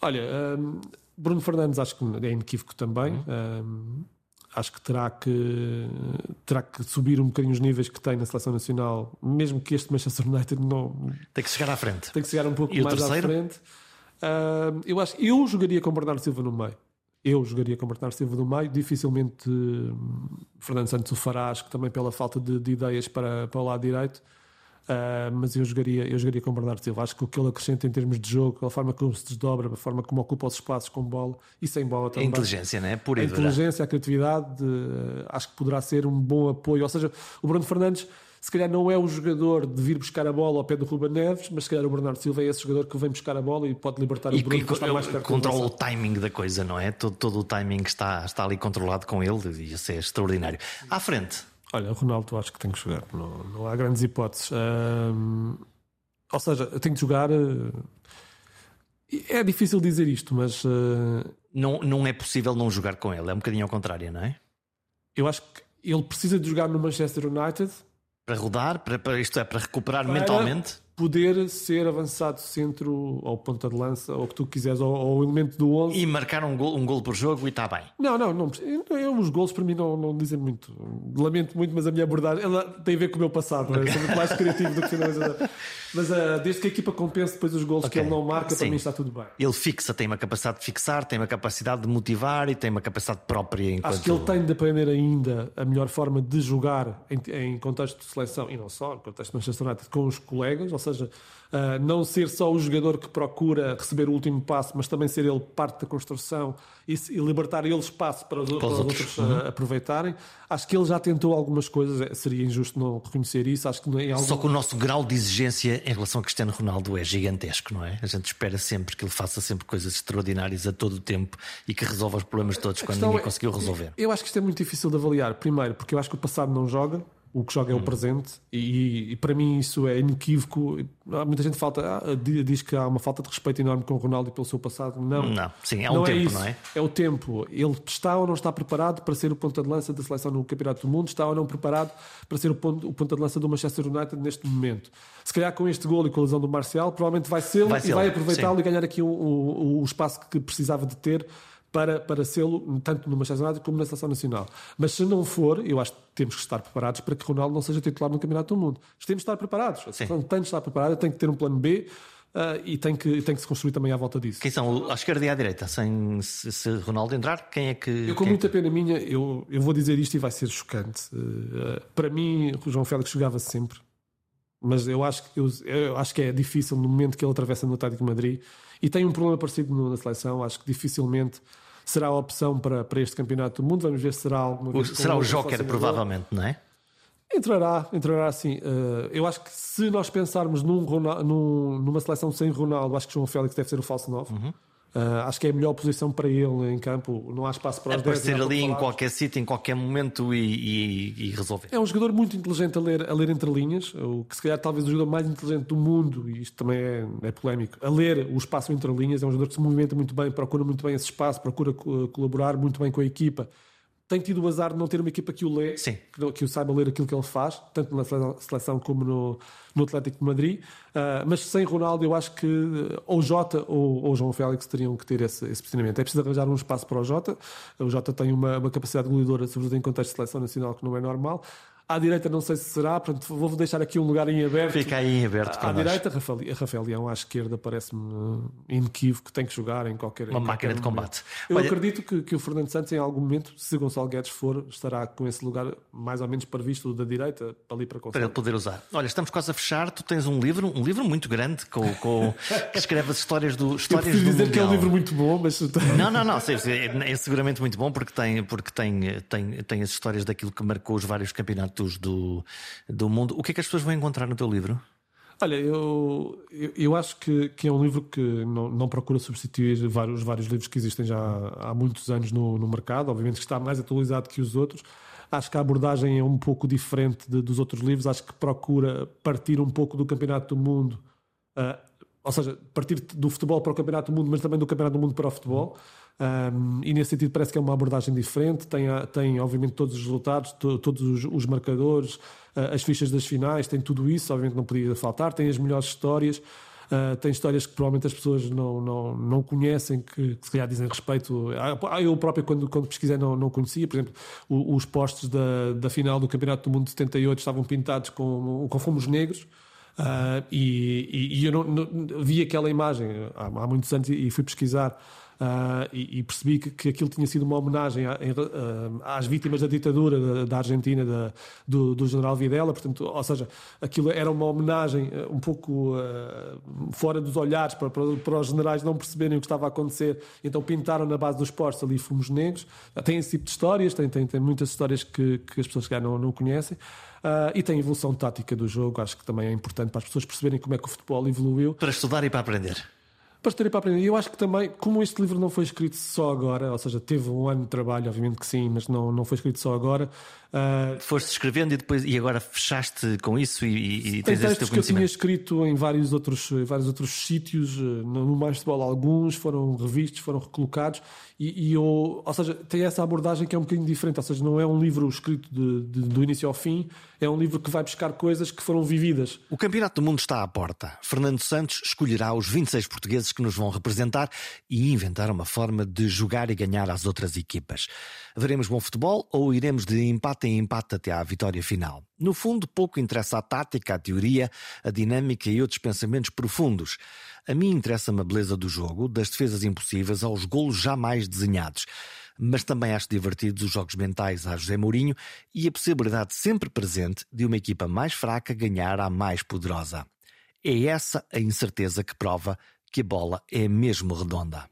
S2: Olha, um, Bruno Fernandes acho que é inequívoco também. Uhum. Um, acho que terá que terá que subir um bocadinho os níveis que tem na seleção nacional, mesmo que este Manchester United não
S1: tem que chegar à frente.
S2: Tem que chegar um pouco
S1: e
S2: mais
S1: à
S2: frente. Uh, eu acho eu jogaria com Bernardo Silva no meio. Eu jogaria com Bernardo Silva no meio. Dificilmente uh, Fernando Santos o fará, acho que também pela falta de, de ideias para, para o lado direito. Uh, mas eu jogaria, eu jogaria com o Bernardo Silva. Acho que o que ele acrescenta em termos de jogo, a forma como se desdobra, a forma como ocupa os espaços com bola e sem bola também.
S1: A inteligência, né? Pura
S2: a inteligência, a criatividade, uh, acho que poderá ser um bom apoio. Ou seja, o Bruno Fernandes se calhar não é o jogador de vir buscar a bola ao pé do Ruben Neves, mas se calhar o Bernardo Silva é esse jogador que vem buscar a bola e pode libertar
S1: e,
S2: o Bruno
S1: e, para mais perto Controla o timing da coisa, não é? Todo, todo o timing está, está ali controlado com ele e isso é extraordinário. À frente.
S2: Olha, o Ronaldo acho que tem que jogar, não, não há grandes hipóteses. ou seja, tem que jogar. Uh, é difícil dizer isto, mas. Uh,
S1: não, não é possível não jogar com ele, é um bocadinho ao contrário, não é?
S2: Eu acho que ele precisa de jogar no Manchester United.
S1: Para rodar, para, para isto é, para recuperar para mentalmente?
S2: Poder ser avançado centro ou ponta de lança ou o que tu quiseres, ou, ou elemento do 11.
S1: E marcar um gol, um gol por jogo e está bem.
S2: Não, não, não. Eu, os gols para mim não, não dizem muito. Lamento muito, mas a minha abordagem ela tem a ver com o meu passado. Okay. Né? Sou muito mais criativo do que finalizador. Mas uh, desde que a equipa compense depois os gols okay. que ele não marca, Sim. para mim está tudo bem.
S1: Ele fixa, tem uma capacidade de fixar, tem uma capacidade de motivar e tem uma capacidade própria. Enquanto...
S2: Acho que ele tem de aprender ainda a melhor forma de jogar em, em contexto de seleção e não só, em contexto de Manchester United, com os colegas, ou seja, Uh, não ser só o jogador que procura receber o último passo, mas também ser ele parte da construção e, e libertar ele espaço para os, para os outros, uh, uhum. aproveitarem. Acho que ele já tentou algumas coisas, é, seria injusto não reconhecer isso. Acho que
S1: é. Só que o nosso grau de exigência em relação a Cristiano Ronaldo é gigantesco, não é? A gente espera sempre que ele faça sempre coisas extraordinárias a todo o tempo e que resolva os problemas todos quando ninguém é, conseguiu resolver.
S2: Eu acho que isto é muito difícil de avaliar. Primeiro, porque eu acho que o passado não joga o que joga é o hum. presente e, e, para mim isso é inequívoco. Muita gente falta, ah, diz que há uma falta de respeito enorme com o Ronaldo e pelo seu passado. Não,
S1: não, sim, é um não é tempo, é isso. não é?
S2: É o tempo. Ele está ou não está preparado para ser o ponta de lança da seleção no Campeonato do Mundo, está ou não preparado para ser o ponto, o ponta de lança do Manchester United neste momento. Se calhar com este gol e com a lesão do Marcial, provavelmente vai ser vai e vai aproveitá-lo e ganhar aqui o, o, o espaço que precisava de ter para, para sê-lo, tanto no Manchester United como na Seleção Nacional. Mas se não for, eu acho que temos que estar preparados para que Ronaldo não seja titular no Campeonato do Mundo. Temos de estar preparados. A seleção tem de estar preparada, tem que ter um plano B. Uh, e tem que, tem que se construir também à volta disso.
S1: Quem são à esquerda e à direita? Sem, se, se Ronaldo entrar, quem é que.
S2: Eu, com
S1: é
S2: muita pena minha, eu, eu vou dizer isto e vai ser chocante. Uh, para mim, o João Félix jogava sempre, mas eu acho, que, eu, eu, acho que é difícil no momento que ele atravessa no Atlético de Madrid e tem um problema parecido na seleção. Acho que dificilmente será a opção para, para este campeonato do mundo. Vamos ver se será alguma
S1: o, Será o Joker, provavelmente, não é?
S2: Entrará, entrará sim. Uh, eu acho que se nós pensarmos num, num, numa seleção sem Ronaldo, acho que João Félix deve ser o falso 9. Uhum. Uh, acho que é a melhor posição para ele em campo. Não há espaço para os
S1: Aparecer 10. ali em qualquer sítio, em qualquer momento e, e, e, resolver.
S2: É um jogador muito inteligente a ler, a ler entre linhas. O que se calhar talvez o jogador mais inteligente do mundo, e isto também é, é polémico, a ler o espaço entre linhas. É um jogador que se movimenta muito bem, procura muito bem esse espaço, procura colaborar muito bem com a equipa tem tido o azar de não ter uma equipa que o lê,
S1: Sim.
S2: que, que o saiba ler aquilo que ele faz, tanto na seleção como no, no Atlético de Madrid. Uh, mas sem Ronaldo, eu acho que ou Jota ou, ou João Félix teriam que ter esse, esse posicionamento. É preciso arranjar um espaço para o Jota. O Jota tem uma, uma capacidade goleadora, sobretudo em contexto de seleção nacional, que não é normal. À direita não sei se será, portanto vou deixar aqui um lugar em aberto.
S1: Fica aí em aberto.
S2: À, à direita, Rafael, Rafael Leão, à esquerda parece-me inequívoco que tem que jogar em qualquer
S1: Uma
S2: em
S1: máquina de combate.
S2: Eu Olha... acredito que, que o Fernando Santos, em algum momento, se Gonçalo Guedes for, estará com esse lugar mais ou menos previsto da direita ali para
S1: Para ele poder usar. Olha, estamos quase a fechar. Tu tens um livro, um livro muito grande com, com [LAUGHS] que escreve as histórias do histórias
S2: eu
S1: do
S2: dizer
S1: mundial.
S2: que é um livro muito bom, mas
S1: não, não, não. É, é seguramente muito bom porque tem porque tem tem tem as histórias daquilo que marcou os vários campeonatos do do mundo. O que é que as pessoas vão encontrar no teu livro?
S2: Olha, eu, eu, acho que, que, é um livro que não, não procura substituir vários, vários livros que existem já há muitos anos no, no, mercado, obviamente que está mais atualizado que os outros. Acho que a abordagem é um pouco diferente de, dos outros livros, acho que procura partir um pouco do Campeonato do Mundo, uh, ou seja, partir do futebol para o Campeonato do Mundo, mas também do Campeonato do Mundo para o futebol. Um, e nesse sentido parece que é uma abordagem diferente, tem, tem obviamente todos os resultados, to, todos os, os marcadores, uh, as fichas das finais, tem tudo isso, obviamente não podia faltar, tem as melhores histórias. Uh, tem histórias que provavelmente as pessoas não, não, não conhecem, que, que se calhar dizem respeito. Ah, eu próprio, quando, quando pesquisei, não, não conhecia. Por exemplo, os postes da, da final do Campeonato do Mundo de 78 estavam pintados com, com fumos negros. Uh, e, e, e, eu não, não, vi aquela imagem há, há muitos anos e, e fui pesquisar Uh, e, e, percebi que, que aquilo tinha sido uma homenagem a, uh, às vítimas da ditadura da, da Argentina, da, do, do, general Videla, portanto, ou seja, aquilo era uma homenagem ah, um pouco uh, fora dos olhares para, para, para, os generais não perceberem o que estava a acontecer, então pintaram na base dos postos ali fumos negros. Tem esse tipo de histórias, tem, tem, tem muitas histórias que, que as pessoas não, não conhecem. Uh, e tem a evolução tática do jogo, acho que também é importante para as pessoas perceberem como é que o futebol evoluiu.
S1: Para estudar e para aprender
S2: estar para aprender. E eu acho que também, como este livro não foi escrito só agora, ou seja, teve um ano de trabalho, obviamente que sim, mas não, não foi escrito só agora.
S1: Uh, Foste escrevendo e depois e agora fechaste com isso e, e tens
S2: esse teu que eu tinha escrito em vários outros, vários outros sítios, eh, no Mais Futebol alguns, foram revistos, foram recolocados e, e eu, ou seja, tem essa abordagem que é um bocadinho diferente, ou seja, não é um livro escrito de, de, do início ao fim, é um livro que vai buscar coisas que foram vividas.
S1: O Campeonato do Mundo está à porta. Fernando Santos escolherá os 26 portugueses que nos vão representar e inventar uma forma de jogar e ganhar às outras equipas. Veremos bom futebol ou iremos de empate em empate até à vitória final? No fundo, pouco interessa a tática, a teoria, a dinâmica e outros pensamentos profundos. A mim interessa-me a beleza do jogo, das defesas impossíveis aos golos jamais desenhados. Mas também acho divertidos os jogos mentais a José Mourinho e a possibilidade sempre presente de uma equipa mais fraca ganhar à mais poderosa. É essa a incerteza que prova que a bola é mesmo redonda.